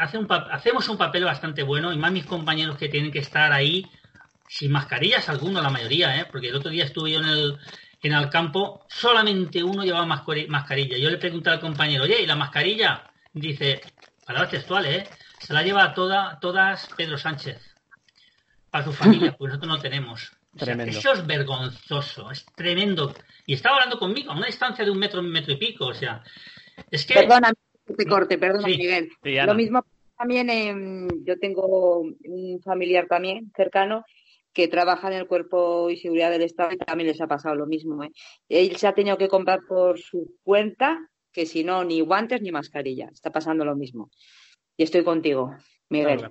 S9: hacemos un papel bastante bueno, y más mis compañeros que tienen que estar ahí sin mascarillas, algunos, la mayoría, ¿eh? porque el otro día estuve yo en el, en el campo, solamente uno llevaba mascarilla. Yo le pregunté al compañero, oye, ¿y la mascarilla? Dice, palabras textuales, ¿eh? Se la lleva toda, todas Pedro Sánchez. Para su familia, pues nosotros no tenemos. Eso es vergonzoso, es tremendo. Y estaba hablando conmigo a una distancia de un metro, un metro y pico. O sea, es que.
S14: Perdona, te corte, perdona, Miguel. Lo mismo también, yo tengo un familiar también cercano que trabaja en el cuerpo y seguridad del Estado y también les ha pasado lo mismo. ¿eh? Él se ha tenido que comprar por su cuenta, que si no, ni guantes ni mascarilla. Está pasando lo mismo. Y estoy contigo, Miguel.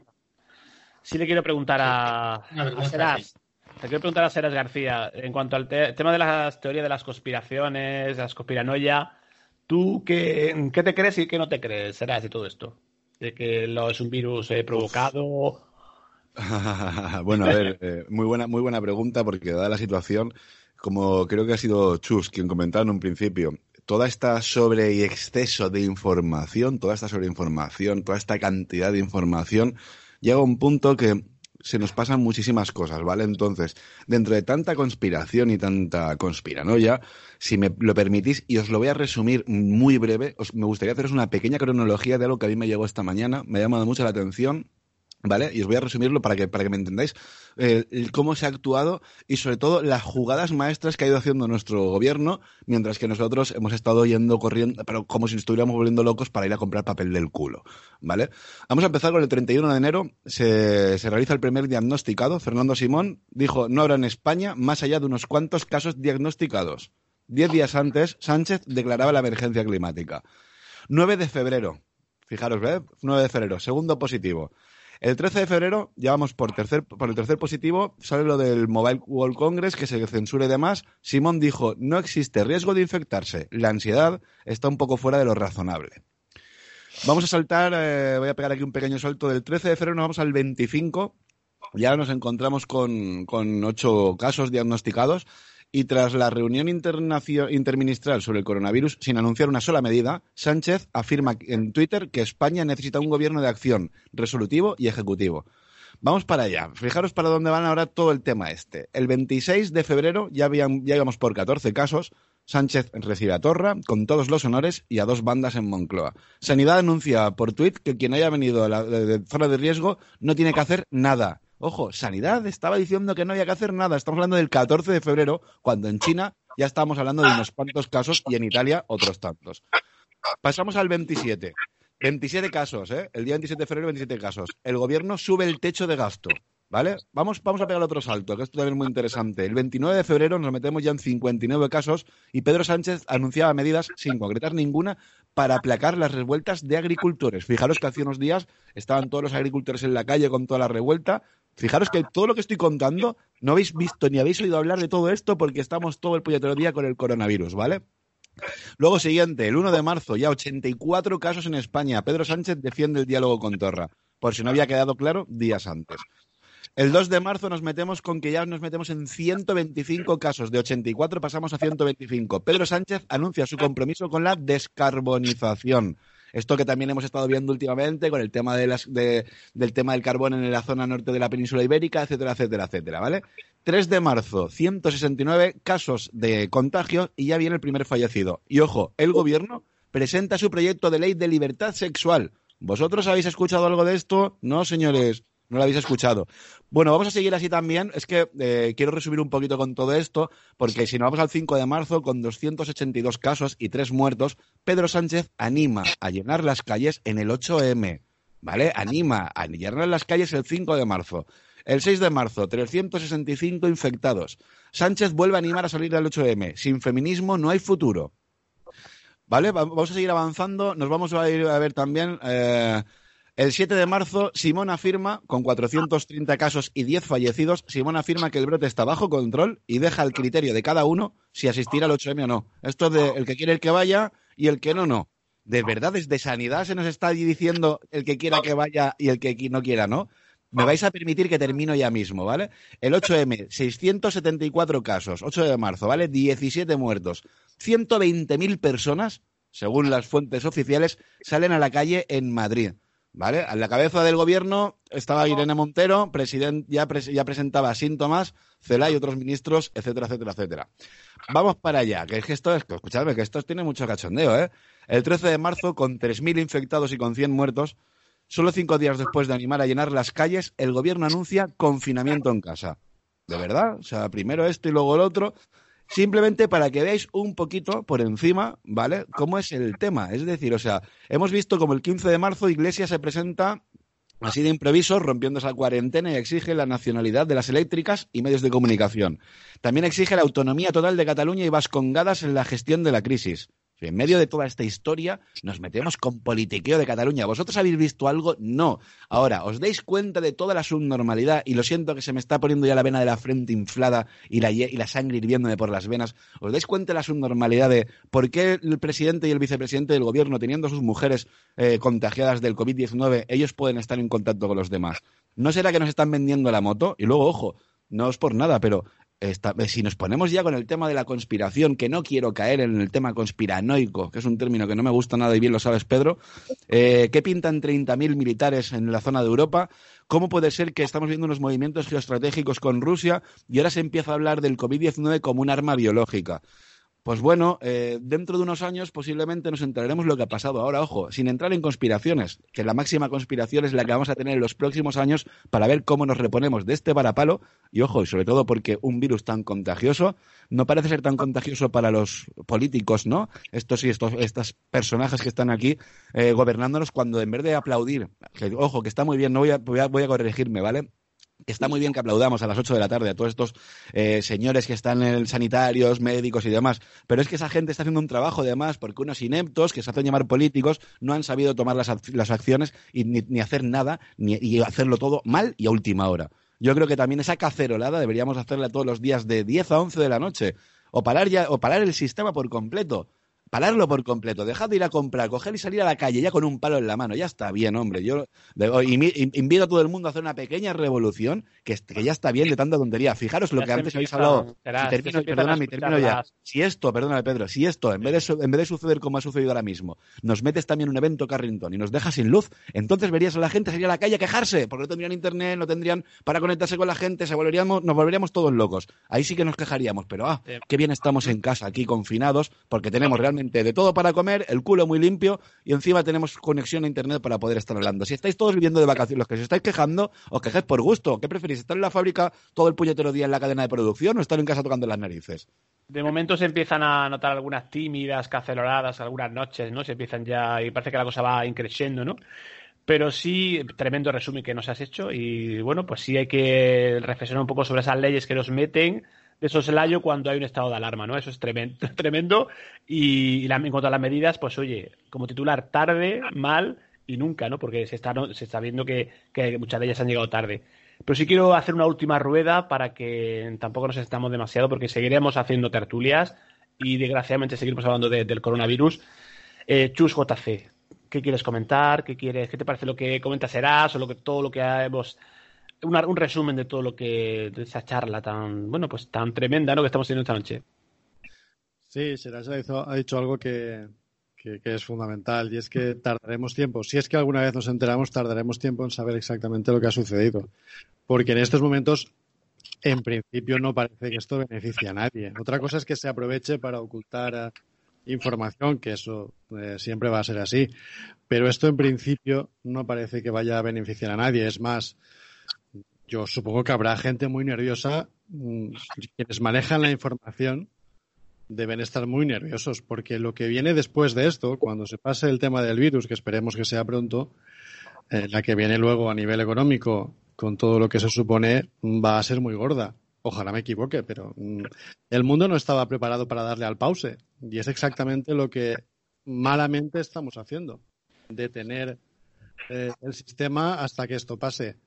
S6: Sí le quiero preguntar a, Seras. Te quiero preguntar a Seras García, en cuanto al tema de las teorías de las conspiraciones, de las conspiranoia, ¿tú qué, qué, te crees y qué no te crees, Seras, de todo esto? ¿De que lo es un virus eh, provocado [LAUGHS]
S8: bueno, a ver, eh, muy, buena, muy buena pregunta porque dada la situación, como creo que ha sido Chus quien comentaba en un principio, toda esta sobre y exceso de información, toda esta sobreinformación, toda esta cantidad de información, llega a un punto que se nos pasan muchísimas cosas, ¿vale? Entonces, dentro de tanta conspiración y tanta conspiranoia, si me lo permitís, y os lo voy a resumir muy breve, os, me gustaría haceros una pequeña cronología de algo que a mí me llegó esta mañana, me ha llamado mucho la atención ¿Vale? Y os voy a resumirlo para que, para que me entendáis eh, cómo se ha actuado y sobre todo las jugadas maestras que ha ido haciendo nuestro gobierno, mientras que nosotros hemos estado yendo corriendo, pero como si estuviéramos volviendo locos para ir a comprar papel del culo. ¿Vale? Vamos a empezar con el 31 de enero. Se, se realiza el primer diagnosticado. Fernando Simón dijo, no habrá en España más allá de unos cuantos casos diagnosticados. Diez días antes, Sánchez declaraba la emergencia climática. 9 de febrero. Fijaros, ¿ve? 9 de febrero. Segundo positivo. El 13 de febrero, ya vamos por, tercer, por el tercer positivo, sale lo del Mobile World Congress, que se censure y demás. Simón dijo, no existe riesgo de infectarse. La ansiedad está un poco fuera de lo razonable. Vamos a saltar, eh, voy a pegar aquí un pequeño salto del 13 de febrero, nos vamos al 25. Ya nos encontramos con, con ocho casos diagnosticados y tras la reunión interministral sobre el coronavirus, sin anunciar una sola medida, Sánchez afirma en Twitter que España necesita un gobierno de acción resolutivo y ejecutivo. Vamos para allá. Fijaros para dónde van ahora todo el tema este. El 26 de febrero ya, habían, ya íbamos por 14 casos. Sánchez recibe a Torra con todos los honores y a dos bandas en Moncloa. Sanidad anuncia por tuit que quien haya venido a la de zona de riesgo no tiene que hacer nada Ojo, Sanidad estaba diciendo que no había que hacer nada. Estamos hablando del 14 de febrero, cuando en China ya estábamos hablando de unos cuantos casos y en Italia otros tantos. Pasamos al 27. 27 casos, ¿eh? El día 27 de febrero, 27 casos. El gobierno sube el techo de gasto. ¿Vale? Vamos, vamos a pegar otro salto, que esto también es muy interesante. El 29 de febrero nos metemos ya en 59 casos y Pedro Sánchez anunciaba medidas, sin concretar ninguna, para aplacar las revueltas de agricultores. Fijaros que hace unos días estaban todos los agricultores en la calle con toda la revuelta. Fijaros que todo lo que estoy contando no habéis visto ni habéis oído hablar de todo esto porque estamos todo el puñetero día con el coronavirus, ¿vale? Luego siguiente, el 1 de marzo, ya 84 casos en España. Pedro Sánchez defiende el diálogo con Torra. Por si no había quedado claro, días antes. El 2 de marzo nos metemos con que ya nos metemos en 125 casos. De 84 pasamos a 125. Pedro Sánchez anuncia su compromiso con la descarbonización. Esto que también hemos estado viendo últimamente con el tema de las, del tema del carbón en la zona norte de la península ibérica, etcétera, etcétera, etcétera, ¿vale? 3 de marzo, 169 casos de contagio y ya viene el primer fallecido. Y ojo, el gobierno presenta su proyecto de ley de libertad sexual. ¿Vosotros habéis escuchado algo de esto? No, señores. No lo habéis escuchado. Bueno, vamos a seguir así también. Es que eh, quiero resumir un poquito con todo esto, porque si nos vamos al 5 de marzo, con 282 casos y 3 muertos, Pedro Sánchez anima a llenar las calles en el 8M. ¿Vale? Anima a llenar las calles el 5 de marzo. El 6 de marzo, 365 infectados. Sánchez vuelve a animar a salir del 8M. Sin feminismo no hay futuro. ¿Vale? Vamos a seguir avanzando. Nos vamos a ir a ver también. Eh, el 7 de marzo, Simón afirma, con 430 casos y 10 fallecidos, Simón afirma que el brote está bajo control y deja al criterio de cada uno si asistir al 8M o no. Esto es de el que quiere el que vaya y el que no, no. De verdad, desde sanidad se nos está diciendo el que quiera que vaya y el que no quiera, ¿no? Me vais a permitir que termino ya mismo, ¿vale? El 8M, 674 casos, 8 de marzo, ¿vale? 17 muertos. 120.000 personas, según las fuentes oficiales, salen a la calle en Madrid. ¿Vale? A la cabeza del gobierno estaba Irene Montero, ya, ya presentaba síntomas, Cela y otros ministros, etcétera, etcétera, etcétera. Vamos para allá, que es que esto, es, escuchadme, que esto tiene mucho cachondeo, ¿eh? El 13 de marzo, con 3.000 infectados y con 100 muertos, solo cinco días después de animar a llenar las calles, el gobierno anuncia confinamiento en casa. ¿De verdad? O sea, primero esto y luego el otro. Simplemente para que veáis un poquito por encima, ¿vale? Cómo es el tema. Es decir, o sea, hemos visto como el 15 de marzo Iglesias se presenta así de improviso, rompiendo esa cuarentena y exige la nacionalidad de las eléctricas y medios de comunicación. También exige la autonomía total de Cataluña y vascongadas en la gestión de la crisis. En medio de toda esta historia nos metemos con politiqueo de Cataluña. ¿Vosotros habéis visto algo? No. Ahora, ¿os dais cuenta de toda la subnormalidad? Y lo siento que se me está poniendo ya la vena de la frente inflada y la, y la sangre hirviéndome por las venas. ¿Os dais cuenta de la subnormalidad de por qué el presidente y el vicepresidente del gobierno, teniendo a sus mujeres eh, contagiadas del COVID-19, ellos pueden estar en contacto con los demás? ¿No será que nos están vendiendo la moto? Y luego, ojo, no es por nada, pero eh, si nos ponemos ya con el tema de la conspiración, que no quiero caer en el tema conspiranoico, que es un término que no me gusta nada y bien lo sabes, Pedro, eh, ¿qué pintan 30.000 militares en la zona de Europa? ¿Cómo puede ser que estamos viendo unos movimientos geoestratégicos con Rusia y ahora se empieza a hablar del COVID-19 como un arma biológica? Pues bueno, eh, dentro de unos años posiblemente nos enteraremos lo que ha pasado. Ahora, ojo, sin entrar en conspiraciones, que la máxima conspiración es la que vamos a tener en los próximos años para ver cómo nos reponemos de este varapalo. Y ojo, y sobre todo porque un virus tan contagioso no parece ser tan contagioso para los políticos, ¿no? Estos y estos, estos personajes que están aquí eh, gobernándonos cuando en vez de aplaudir, ojo, que está muy bien, no voy a, voy a corregirme, ¿vale? Está muy bien que aplaudamos a las 8 de la tarde a todos estos eh, señores que están en sanitarios, médicos y demás, pero es que esa gente está haciendo un trabajo además porque unos ineptos que se hacen llamar políticos no han sabido tomar las, las acciones y ni, hacer nada ni, y hacerlo todo mal y a última hora. Yo creo que también esa cacerolada deberíamos hacerla todos los días de 10 a 11 de la noche o parar ya o parar el sistema por completo pararlo por completo, dejad de ir a comprar, coger y salir a la calle ya con un palo en la mano, ya está bien, hombre. Yo invito a todo el mundo a hacer una pequeña revolución, que, que ya está bien de tanta tontería. Fijaros lo que antes habéis hablado. termino, ya. Si esto, perdóname Pedro, si esto, en vez, de, en vez de suceder como ha sucedido ahora mismo, nos metes también un evento Carrington y nos deja sin luz, entonces verías a la gente salir a la calle a quejarse, porque no tendrían internet, no tendrían para conectarse con la gente, se volveríamos, nos volveríamos todos locos. Ahí sí que nos quejaríamos, pero ah, qué bien estamos en casa aquí confinados, porque tenemos realmente de todo para comer, el culo muy limpio y encima tenemos conexión a internet para poder estar hablando. Si estáis todos viviendo de vacaciones, los que os estáis quejando, os quejáis por gusto. ¿Qué preferís? ¿Estar en la fábrica todo el puñetero día en la cadena de producción o estar en casa tocando las narices?
S6: De momento se empiezan a notar algunas tímidas, caceloradas, algunas noches, ¿no? Se empiezan ya y parece que la cosa va increciendo, ¿no? Pero sí, tremendo resumen que nos has hecho y bueno, pues sí hay que reflexionar un poco sobre esas leyes que nos meten de soslayo cuando hay un estado de alarma, ¿no? Eso es tremendo. [LAUGHS] tremendo. Y, en cuanto a las medidas, pues oye, como titular, tarde, mal y nunca, ¿no? Porque se está, se está viendo que, muchas de ellas han llegado tarde. Pero sí quiero hacer una última rueda para que tampoco nos estamos demasiado, porque seguiremos haciendo tertulias y desgraciadamente seguiremos hablando del coronavirus. Eh, Chus JC, ¿qué quieres comentar? ¿Qué quieres? ¿Qué te parece lo que comentas Serás o lo que todo lo que hemos un resumen de todo lo que, de esa charla tan, bueno, pues tan tremenda, ¿no? Que estamos teniendo esta noche.
S11: Sí, Serás ha, ha dicho algo que, que, es fundamental y es que tardaremos tiempo. Si es que alguna vez nos enteramos, tardaremos tiempo en saber exactamente lo que ha sucedido. Porque en estos momentos, en principio, no parece que esto beneficie a nadie. Otra cosa es que se aproveche para ocultar eh, información, que eso eh, siempre va a ser así. Pero esto, en principio, no parece que vaya a beneficiar a nadie. Es más, yo supongo que habrá gente muy nerviosa. Mm, quienes manejan la información deben estar muy nerviosos, porque lo que viene después de esto, cuando se pase el tema del virus, que esperemos que sea pronto, eh, la que viene luego a nivel económico, con todo lo que se supone, va a ser muy gorda. Ojalá me equivoque, pero mm, el mundo no estaba preparado para darle al pause. Y es exactamente lo que malamente estamos haciendo. Detener eh, el sistema hasta que esto pase.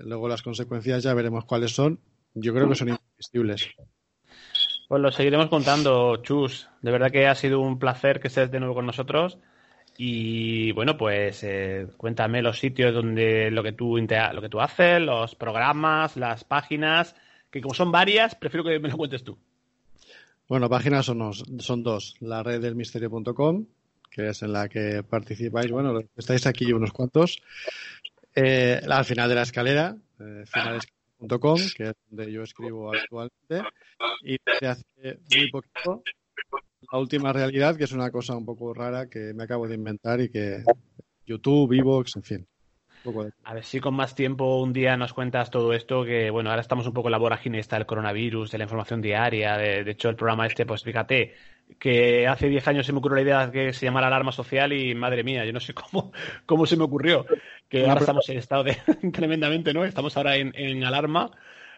S11: Luego las consecuencias ya veremos cuáles son. Yo creo que son irresistibles.
S6: Pues lo seguiremos contando, Chus. De verdad que ha sido un placer que estés de nuevo con nosotros. Y bueno, pues eh, cuéntame los sitios donde lo que tú lo que tú haces, los programas, las páginas, que como son varias, prefiero que me lo cuentes tú.
S11: Bueno, páginas son, son dos. La red del misterio.com, que es en la que participáis. Bueno, estáis aquí unos cuantos. Eh, al final de la escalera, eh, finales.com, que es donde yo escribo actualmente. Y desde hace muy poquito, la última realidad, que es una cosa un poco rara que me acabo de inventar y que YouTube, Evox, en fin.
S6: A ver si con más tiempo un día nos cuentas todo esto, que bueno, ahora estamos un poco en la vorágine está el coronavirus, de la información diaria, de, hecho el programa este, pues fíjate, que hace 10 años se me ocurrió la idea de que se llamara alarma social y madre mía, yo no sé [LAUGHS] cómo, cómo se me ocurrió, que ahora estamos en estado de [LAUGHS] tremendamente, ¿no? Estamos ahora en, alarma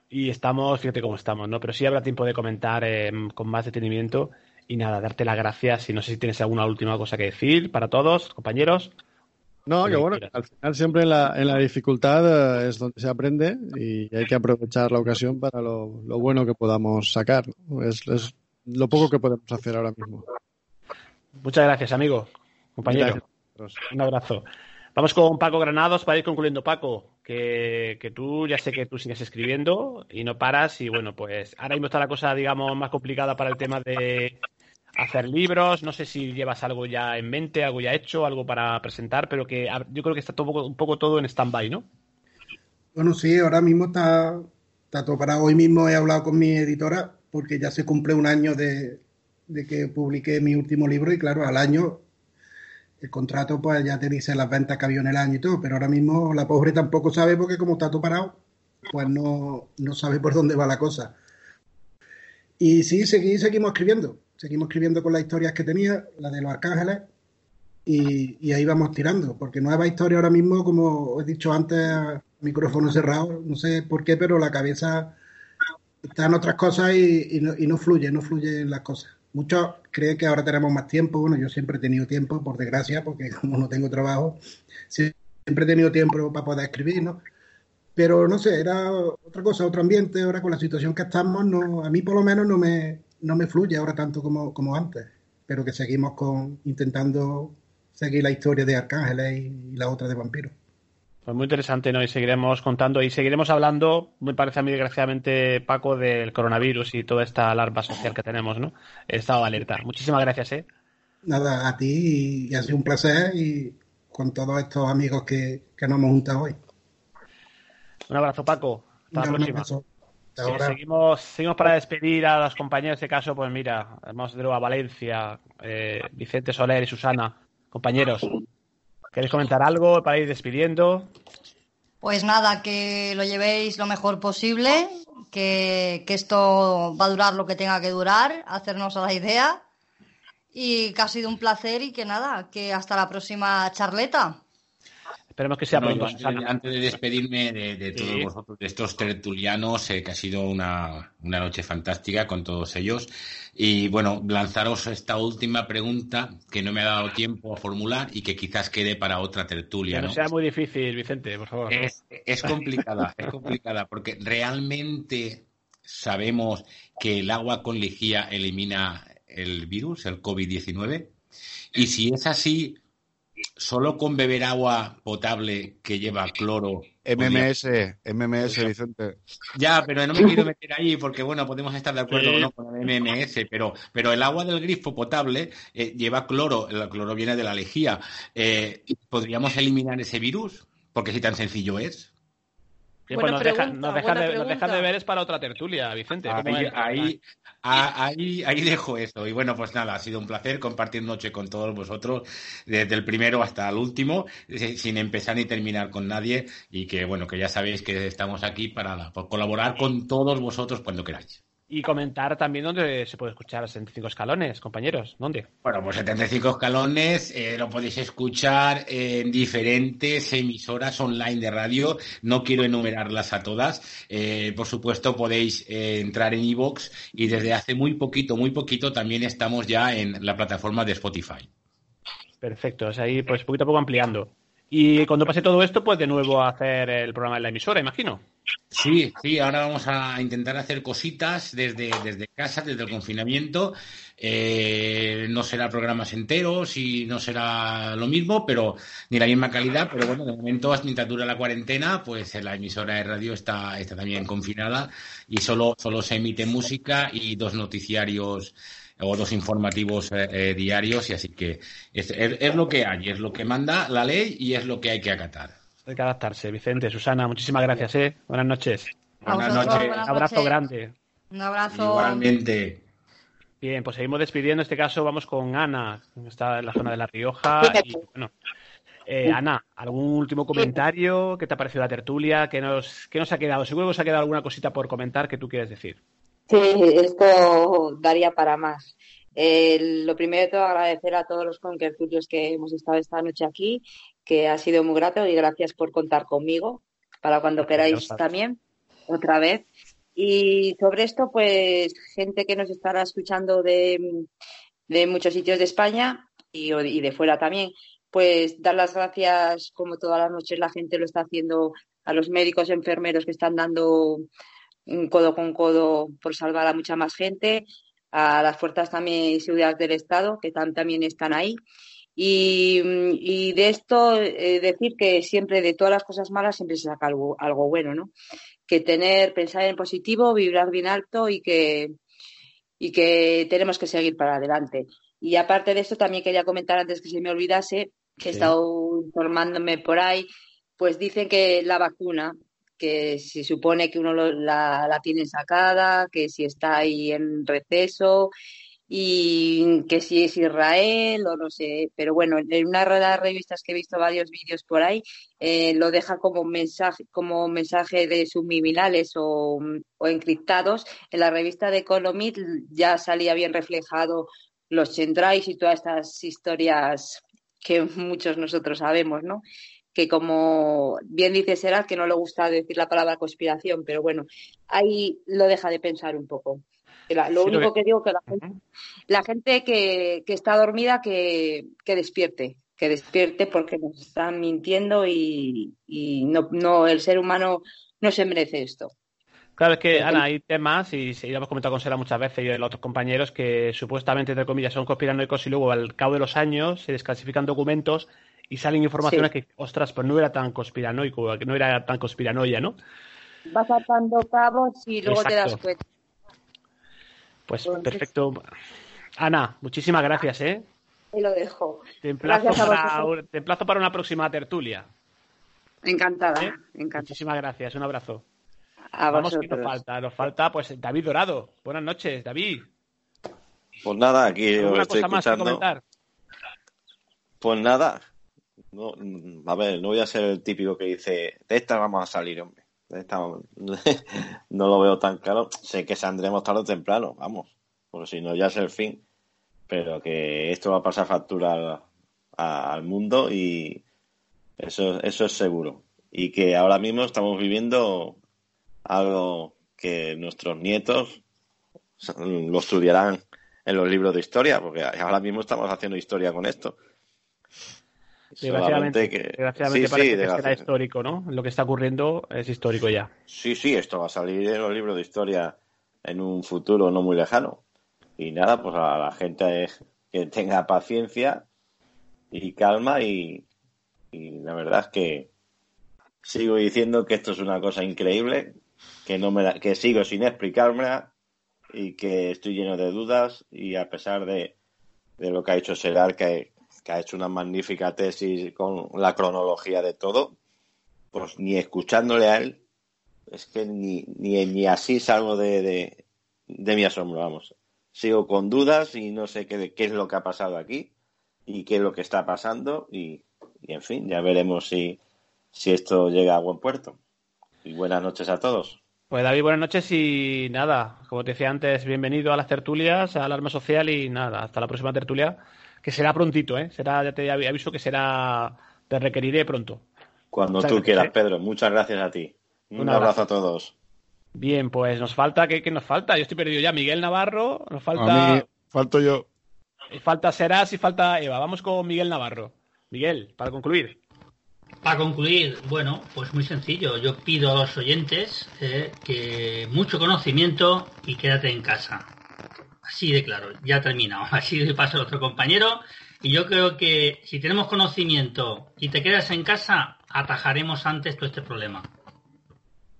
S6: y estamos, fíjate cómo estamos, ¿no? Pero sí habrá tiempo de comentar eh, con más detenimiento y nada, darte las gracias y no sé si tienes alguna última cosa que decir para todos, compañeros.
S11: No, que bueno, al final siempre en la, en la dificultad eh, es donde se aprende y hay que aprovechar la ocasión para lo, bueno que podamos sacar. Es, lo poco que podemos hacer ahora mismo.
S6: Muchas gracias, amigo, compañero. Un abrazo. Vamos con Paco Granados para ir concluyendo, Paco, que, que, tú ya sé que tú sigues escribiendo y no paras y bueno, pues ahora mismo está la cosa, digamos, más complicada para el tema de hacer libros, no sé si llevas algo ya en mente, algo ya hecho, algo para presentar, pero que yo creo que está todo, un poco todo en stand-by, ¿no?
S10: Bueno, sí, ahora mismo está, está todo parado. Hoy mismo he hablado con mi editora porque ya se cumple un año de, que publiqué mi último libro y claro, al año el contrato pues ya te dice las ventas que había en el año y todo, pero ahora mismo la pobre tampoco sabe porque como está todo parado, pues no, no sabe por dónde va la cosa. Y sí, seguimos escribiendo seguimos escribiendo con las historias que tenía, la de los arcángeles, y, ahí vamos tirando, porque nueva historia ahora mismo, como he dicho antes, micrófono cerrado, no sé por qué, pero la cabeza está en otras cosas y, no, y no fluye, no fluyen las cosas. Muchos creen que ahora tenemos más tiempo, bueno, yo siempre he tenido tiempo, por desgracia, porque [LAUGHS] como no tengo trabajo, siempre he tenido tiempo para poder escribir, ¿no? Pero no sé, era otra cosa, otro ambiente, ahora con la situación que estamos, no, a mí por lo menos no me, no me fluye ahora tanto como, como antes, pero que seguimos con intentando seguir la historia de Arcángeles y, la otra de vampiros.
S6: Pues muy interesante, ¿no? Y seguiremos contando y seguiremos hablando, me parece a mí desgraciadamente, Paco, del coronavirus y toda esta alarma social que tenemos, ¿no? He estado alerta. Muchísimas gracias, ¿eh?
S10: Nada, a ti y, ha sido un placer y con todos estos amigos que, nos hemos juntado hoy.
S6: Un abrazo, Paco. Hasta la próxima seguimos, seguimos para despedir a los compañeros de este caso, pues mira, vamos de nuevo a Valencia, eh, Vicente Soler y Susana, compañeros. ¿Queréis comentar algo para ir despidiendo?
S12: Pues nada, que lo llevéis lo mejor posible, que, que esto va a durar lo que tenga que durar, hacernos a la idea y que ha sido un placer y que nada, que hasta la próxima charleta.
S6: Esperemos que sea pronto.
S13: Antes, de despedirme de, todos vosotros, de estos tertulianos, eh, que ha sido una, noche fantástica con todos ellos. Y bueno, lanzaros esta última pregunta que no me ha dado tiempo a formular y que quizás quede para otra tertulia.
S6: Que no, sea muy difícil, Vicente, por favor.
S13: Es, es complicada, es complicada, porque realmente sabemos que el agua con lejía elimina el virus, el COVID-19. Y si es así, solo con beber agua potable que lleva cloro.
S8: MMS, MMS, Vicente.
S13: Ya, pero no me quiero meter ahí porque, bueno, podemos estar de acuerdo con el MMS, pero, pero el agua del grifo potable eh, lleva cloro, el cloro viene de la lejía. Eh, ¿Podríamos eliminar ese virus? Porque si tan sencillo es.
S6: pues nos, deja, de, ver es para otra tertulia, Vicente.
S13: ahí, Ahí, ahí dejo eso. Y bueno, pues nada, ha sido un placer compartir noche con todos vosotros, desde el primero hasta el último, sin empezar ni terminar con nadie. Y que bueno, que ya sabéis que estamos aquí para, para colaborar con todos vosotros cuando queráis.
S6: Y comentar también dónde se puede escuchar 75 escalones, compañeros. ¿Dónde?
S13: Bueno, pues 75 escalones eh, lo podéis escuchar en diferentes emisoras online de radio. No quiero enumerarlas a todas. Eh, por supuesto, podéis eh, entrar en iVoox y desde hace muy poquito, muy poquito también estamos ya en la plataforma de Spotify.
S6: Perfecto, o sea, ahí pues poquito a poco ampliando. Y cuando pase todo esto, pues de nuevo hacer el programa en la emisora, imagino.
S13: Sí, sí, ahora vamos a intentar hacer cositas desde, desde casa, desde el confinamiento. Eh, no será programas enteros y no será lo mismo, pero ni la misma calidad. Pero bueno, de momento, mientras dura la cuarentena, pues la emisora de radio está, está también confinada y solo, solo se emite música y dos noticiarios o dos informativos eh, eh, diarios. Y así que es, es, es lo que hay, es lo que manda la ley y es lo que hay que acatar.
S6: Hay que adaptarse. Vicente, Susana, muchísimas gracias, ¿eh? Buenas noches.
S13: Buenas noches.
S6: Un abrazo grande.
S12: Un abrazo.
S13: Igualmente.
S6: Bien, pues seguimos despidiendo. En este caso vamos con Ana, que está en la zona de La Rioja. Y, bueno, eh, Ana, ¿algún último comentario? ¿Qué te ha parecido la tertulia? ¿Qué nos, qué nos ha quedado? Seguro que os ha quedado alguna cosita por comentar que tú quieres decir.
S14: Sí, esto daría para más. Eh, lo primero de todo, agradecer a todos los conquertulios que hemos estado esta noche aquí, que ha sido muy grato y gracias por contar conmigo para cuando queráis también, otra vez. Y sobre esto, pues gente que nos estará escuchando de, de muchos sitios de España y, y de fuera también, pues dar las gracias, como todas las noches la gente lo está haciendo, a los médicos, enfermeros que están dando codo con codo por salvar a mucha más gente, a las fuerzas también y seguridad del Estado, que tam también están ahí. Y, y de esto eh, decir que siempre de todas las cosas malas siempre se saca algo, algo bueno, ¿no? Que tener, pensar en positivo, vibrar bien alto y que, y que tenemos que seguir para adelante. Y aparte de esto, también quería comentar antes que se me olvidase, que he estado informándome por ahí, pues dicen que la vacuna, que se supone que uno lo, la, la tiene sacada, que si está ahí en receso y que si es Israel o no sé, pero bueno, en una de revistas que he visto varios vídeos por ahí, eh, lo deja como mensaje, como mensaje de subliminales o, o encriptados. En la revista de Economist ya salía bien reflejado los centrais y todas estas historias que muchos nosotros sabemos, ¿no? Que como bien dice Serad, que no le gusta decir la palabra conspiración, pero bueno, ahí lo deja de pensar un poco. La, lo
S6: Sí, lo
S14: único
S6: que-
S14: que digo que la gente, la gente que, que está dormida que, que despierte, que despierte porque nos están mintiendo y, y no, no, el ser humano no se merece esto.
S6: Claro, es que, Ana, hay temas, y ya hemos comentado con Sera muchas veces y los otros compañeros, que supuestamente, entre comillas, son conspiranoicos y luego al cabo de los años se desclasifican documentos y salen informaciones que, ostras, pues no era tan conspiranoico, que no era tan conspiranoia, ¿no?
S14: Vas atando cabos y luego te das cuenta.
S6: Pues
S14: Entonces-
S6: perfecto. Ana, muchísimas gracias, ¿eh?
S14: Y lo dejo.
S6: Te emplazo, para, te emplazo para una próxima tertulia.
S14: Encantada,
S6: ¿eh?
S14: encantada.
S6: Muchísimas gracias, un abrazo.
S14: A
S6: Vamos, que nos falta? Nos falta, pues, David Dorado. Buenas noches, David.
S15: Pues nada, aquí os
S6: ¿Alguna
S15: estoy
S6: cosa más que
S15: escuchando.
S6: comentar?
S15: Pues nada. No, a ver, no voy a ser el típico que dice, de esta vamos a salir, hombre. De esta vamos-". [LAUGHS] no lo veo tan claro. Sé que saldremos tarde o temprano, vamos. Porque si no, ya es el fin. Pero que esto va a pasar factura al, al mundo y eso, eso es seguro. Y que ahora mismo estamos viviendo algo que nuestros nietos lo estudiarán en los libros de historia, porque ahora mismo estamos haciendo historia con esto.
S6: Desgraciadamente,
S15: que-
S6: desgraciadamente
S15: sí,
S6: parece
S15: sí,
S6: que será histórico, ¿no? Lo que está ocurriendo es histórico ya.
S15: Sí, sí, esto va a salir en los libros de historia en un futuro no muy lejano. Y nada, pues a la gente que tenga paciencia y calma y, y la verdad es que sigo diciendo que esto es una cosa increíble, que no me la- que sigo sin explicármela y que estoy lleno de dudas y a pesar de, de lo que ha hecho Serar, que, que ha hecho una magnífica tesis con la cronología de todo, pues ni escuchándole a él, es que ni, ni, ni así salgo de, de, de mi asombro, vamos. Sigo con dudas y no sé qué, qué es lo que ha pasado aquí y qué es lo que está pasando y, y en fin, ya veremos si, si esto llega a buen puerto. Y buenas noches a todos.
S6: Pues David, buenas noches y nada, como te decía antes, bienvenido a las tertulias, a Alarma Social y nada, hasta la próxima tertulia, que será prontito, ¿eh? Será, ya te aviso que será, te requeriré pronto.
S15: Cuando
S6: Muchas
S15: tú quieras,
S6: ¿eh?
S15: Pedro. Muchas gracias a ti. Un,
S6: Un
S15: abrazo.
S6: abrazo.
S15: a todos.
S6: Bien, pues nos falta, ¿qué, qué nos falta? Yo estoy perdido ya. Miguel Navarro, nos falta,
S11: A mí falto yo.
S6: falta Serás y falta Eva. Vamos con Miguel Navarro. Miguel, para concluir.
S9: Para concluir, bueno, pues muy sencillo. Yo pido a los oyentes eh, que mucho conocimiento y quédate en casa. Así de claro, ya he terminado. [LAUGHS] Así de paso al otro compañero. Y yo creo que si tenemos conocimiento y te quedas en casa, atajaremos antes todo este problema.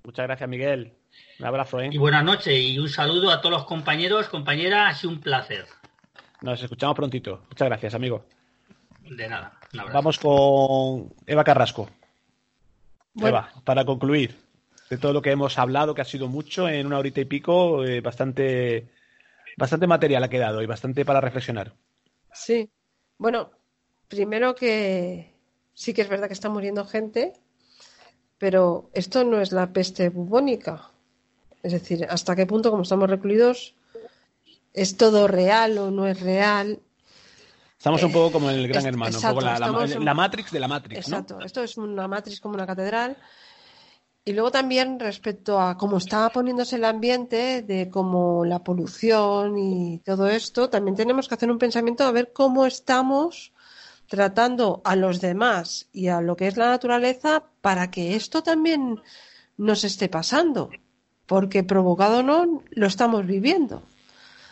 S6: Muchas gracias, Miguel. Un abrazo, ¿eh?
S9: Y buenas noches y un saludo a todos los compañeros, compañeras. Ha sido un placer.
S6: Nos escuchamos prontito. Muchas gracias, amigo.
S9: De nada. Un abrazo.
S6: Vamos con Eva Carrasco.
S7: Bueno.
S6: Eva, para concluir, de todo lo que hemos hablado, que ha sido mucho, en una horita y pico, eh, bastante, bastante material ha quedado y bastante para reflexionar.
S7: Sí. Bueno, primero que sí que es verdad que está muriendo gente, pero esto no es la peste bubónica. Es decir, hasta qué punto, como estamos recluidos, es todo real o no es real.
S6: Estamos un poco como en el Gran Hermano, un
S7: exacto,
S6: poco la, la- Matrix de la Matrix, ¿no?
S7: Exacto, esto es una matriz como una catedral. Y luego también respecto a cómo está poniéndose el ambiente, de cómo la polución y todo esto, también tenemos que hacer un pensamiento a ver cómo estamos tratando a los demás y a lo que es la naturaleza para que esto también nos esté pasando. Porque provocado o no, lo estamos viviendo.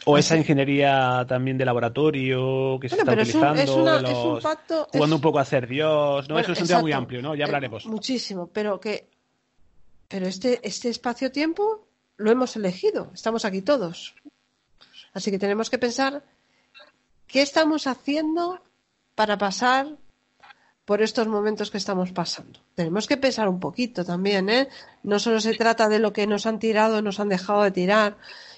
S6: O esa ingeniería también de laboratorio que se
S7: Bueno,
S6: está
S7: pero es un-
S6: utilizando,
S7: es una-
S6: de
S7: es un pacto-
S6: jugando un poco a ser Dios, ¿no?
S7: Bueno,
S6: Eso es un tema muy amplio, ¿no? Ya
S7: Eh,
S6: hablaremos.
S7: muchísimo, pero que pero este este espacio-tiempo lo hemos elegido, estamos aquí todos. Así que tenemos que pensar qué estamos haciendo para pasar por estos momentos que estamos pasando. Tenemos que pensar un poquito también, ¿eh? No solo se trata de lo que nos han tirado, nos han dejado de tirar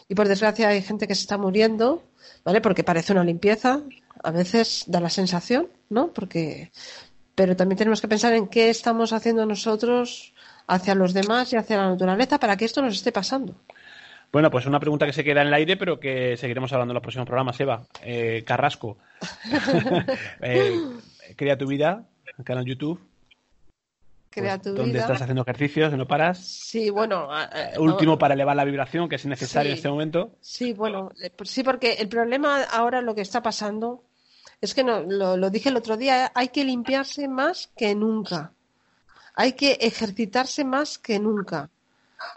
S7: y por desgracia hay gente que se está muriendo, ¿vale? Porque parece una limpieza, a veces da la sensación, ¿no? Porque pero también tenemos que pensar en qué estamos haciendo nosotros hacia los demás y hacia la naturaleza para que esto nos esté pasando.
S6: Bueno, pues una pregunta que se queda en el aire, pero que seguiremos hablando en los próximos programas, Eva. Eh, Carrasco. [LAUGHS] [LAUGHS] Eh, crea tu vida, el canal YouTube,
S7: Crea tu
S6: donde
S7: vida.
S6: estás haciendo ejercicios, no paras.
S7: Sí, bueno, a-
S6: Último para elevar la vibración, que es necesario
S7: Sí.
S6: en este momento.
S7: Sí, bueno, eh, pues sí, porque el problema ahora lo que está pasando es que no, lo, lo dije el otro día, hay que limpiarse más que nunca. Hay que ejercitarse más que nunca.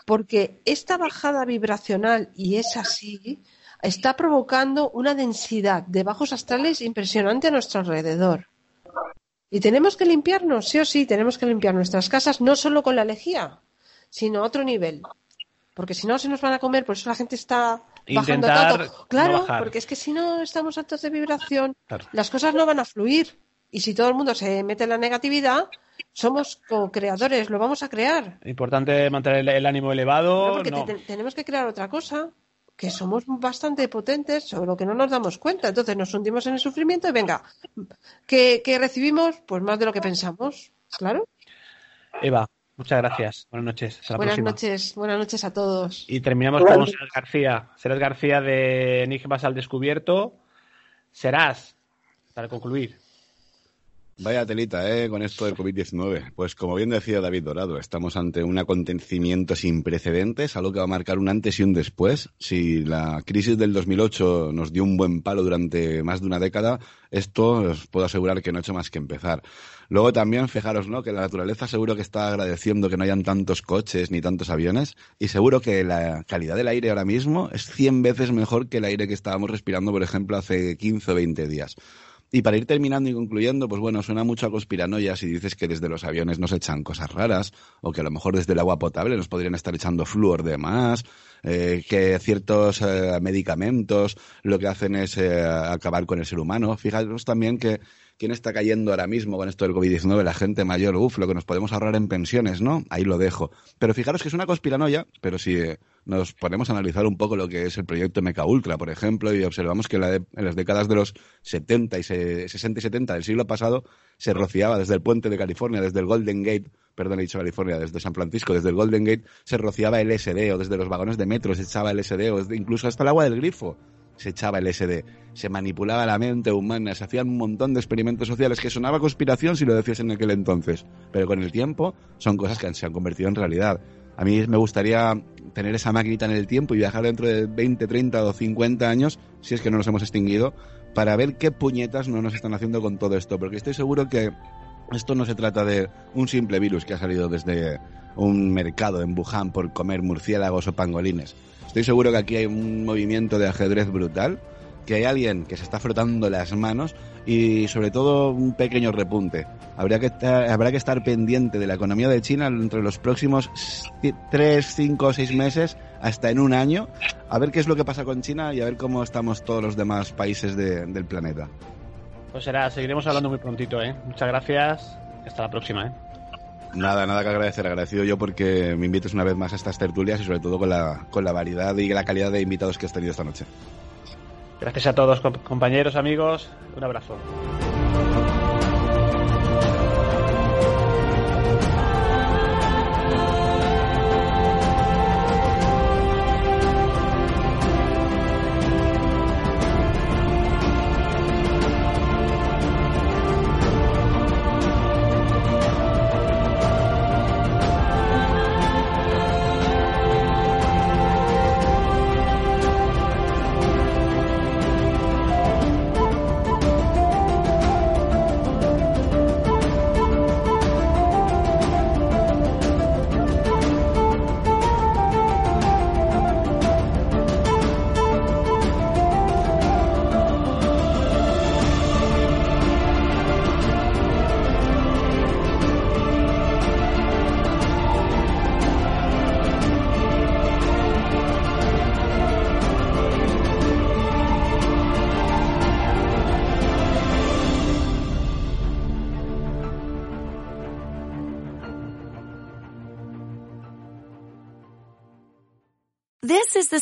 S7: Porque esta bajada vibracional, y es así, está provocando una densidad de bajos astrales impresionante a nuestro alrededor. Y tenemos que limpiarnos, sí o sí, tenemos que limpiar nuestras casas, no solo con la lejía, sino a otro nivel. Porque si no, se nos van a comer, por eso la gente está bajando tanto.
S6: no
S7: Claro,
S6: bajar.
S7: porque es que si no estamos altos de vibración,
S6: Claro.
S7: las cosas no van a fluir. Y si todo el mundo se mete en la negatividad, somos co-creadores, lo vamos a crear.
S6: Importante mantener el, el ánimo elevado.
S7: No, porque
S6: no.
S7: te- te- tenemos que crear otra cosa, que somos bastante potentes, sobre lo que no nos damos cuenta. Entonces nos hundimos en el sufrimiento y venga, que, que recibimos pues más de lo que pensamos. Claro.
S6: Eva, muchas gracias. Buenas noches. Hasta la
S7: Buenas
S6: próxima.
S7: noches, buenas noches a todos.
S6: Y terminamos con Serás García. Serás García de Enigmas al Descubierto. Serás, para concluir.
S8: Vaya telita, ¿eh? Con esto del COVID-19. Pues como bien decía David Dorado, estamos ante un acontecimiento sin precedentes, algo que va a marcar un antes y un después. Si la crisis del 2008 nos dio un buen palo durante más de una década, esto os puedo asegurar que no ha hecho más que empezar. Luego también, fijaros, ¿no? Que la naturaleza seguro que está agradeciendo que no hayan tantos coches ni tantos aviones y seguro que la calidad del aire ahora mismo es 100 veces mejor que el aire que estábamos respirando, por ejemplo, hace 15 o 20 días. Y para ir terminando y concluyendo, pues bueno, suena mucho a conspiranoia si dices que desde los aviones nos echan cosas raras, o que a lo mejor desde el agua potable nos podrían estar echando flúor de más, eh, que ciertos eh, medicamentos lo que hacen es eh, acabar con el ser humano. Fijaros también que quién está cayendo ahora mismo con esto del COVID-19, la gente mayor, uff, lo que nos podemos ahorrar en pensiones, ¿no? Ahí lo dejo. Pero fijaros que es una conspiranoia, pero si eh, nos ponemos a analizar un poco lo que es el proyecto Meca Ultra, por ejemplo, y observamos que en, la de- en las décadas de los 70 y se- 60 y 70 del siglo pasado se rociaba desde el puente de California, desde el Golden Gate, perdón, he dicho California, desde San Francisco, desde el Golden Gate, se rociaba LSD, o desde los vagones de metro se echaba LSD, o desde- incluso hasta el agua del grifo se echaba LSD, se manipulaba la mente humana, se hacían un montón de experimentos sociales que sonaba conspiración si lo decías en aquel entonces, pero con el tiempo son cosas que se han convertido en realidad. A mí me gustaría tener esa maquinita en el tiempo y viajar dentro de 20, 30 o 50 años, si es que no nos hemos extinguido, para ver qué puñetas no nos están haciendo con todo esto, porque estoy seguro que Esto no se trata de un simple virus que ha salido desde un mercado en Wuhan por comer murciélagos o pangolines. Estoy seguro que aquí hay un movimiento de ajedrez brutal, que hay alguien que se está frotando las manos y sobre todo un pequeño repunte. Habría que estar, habrá que estar pendiente de la economía de China entre los próximos 3, 5 o 6 meses hasta en un año, a ver qué es lo que pasa con China y a ver cómo estamos todos los demás países de- del planeta.
S6: Pues será, seguiremos hablando muy prontito, ¿eh? Muchas gracias. Hasta la próxima, ¿eh?
S8: Nada, nada que agradecer. Agradecido yo porque me invites una vez más a estas tertulias y sobre todo con la, con la variedad y la calidad de invitados que has tenido esta noche.
S6: Gracias a todos, com- compañeros, amigos. Un abrazo.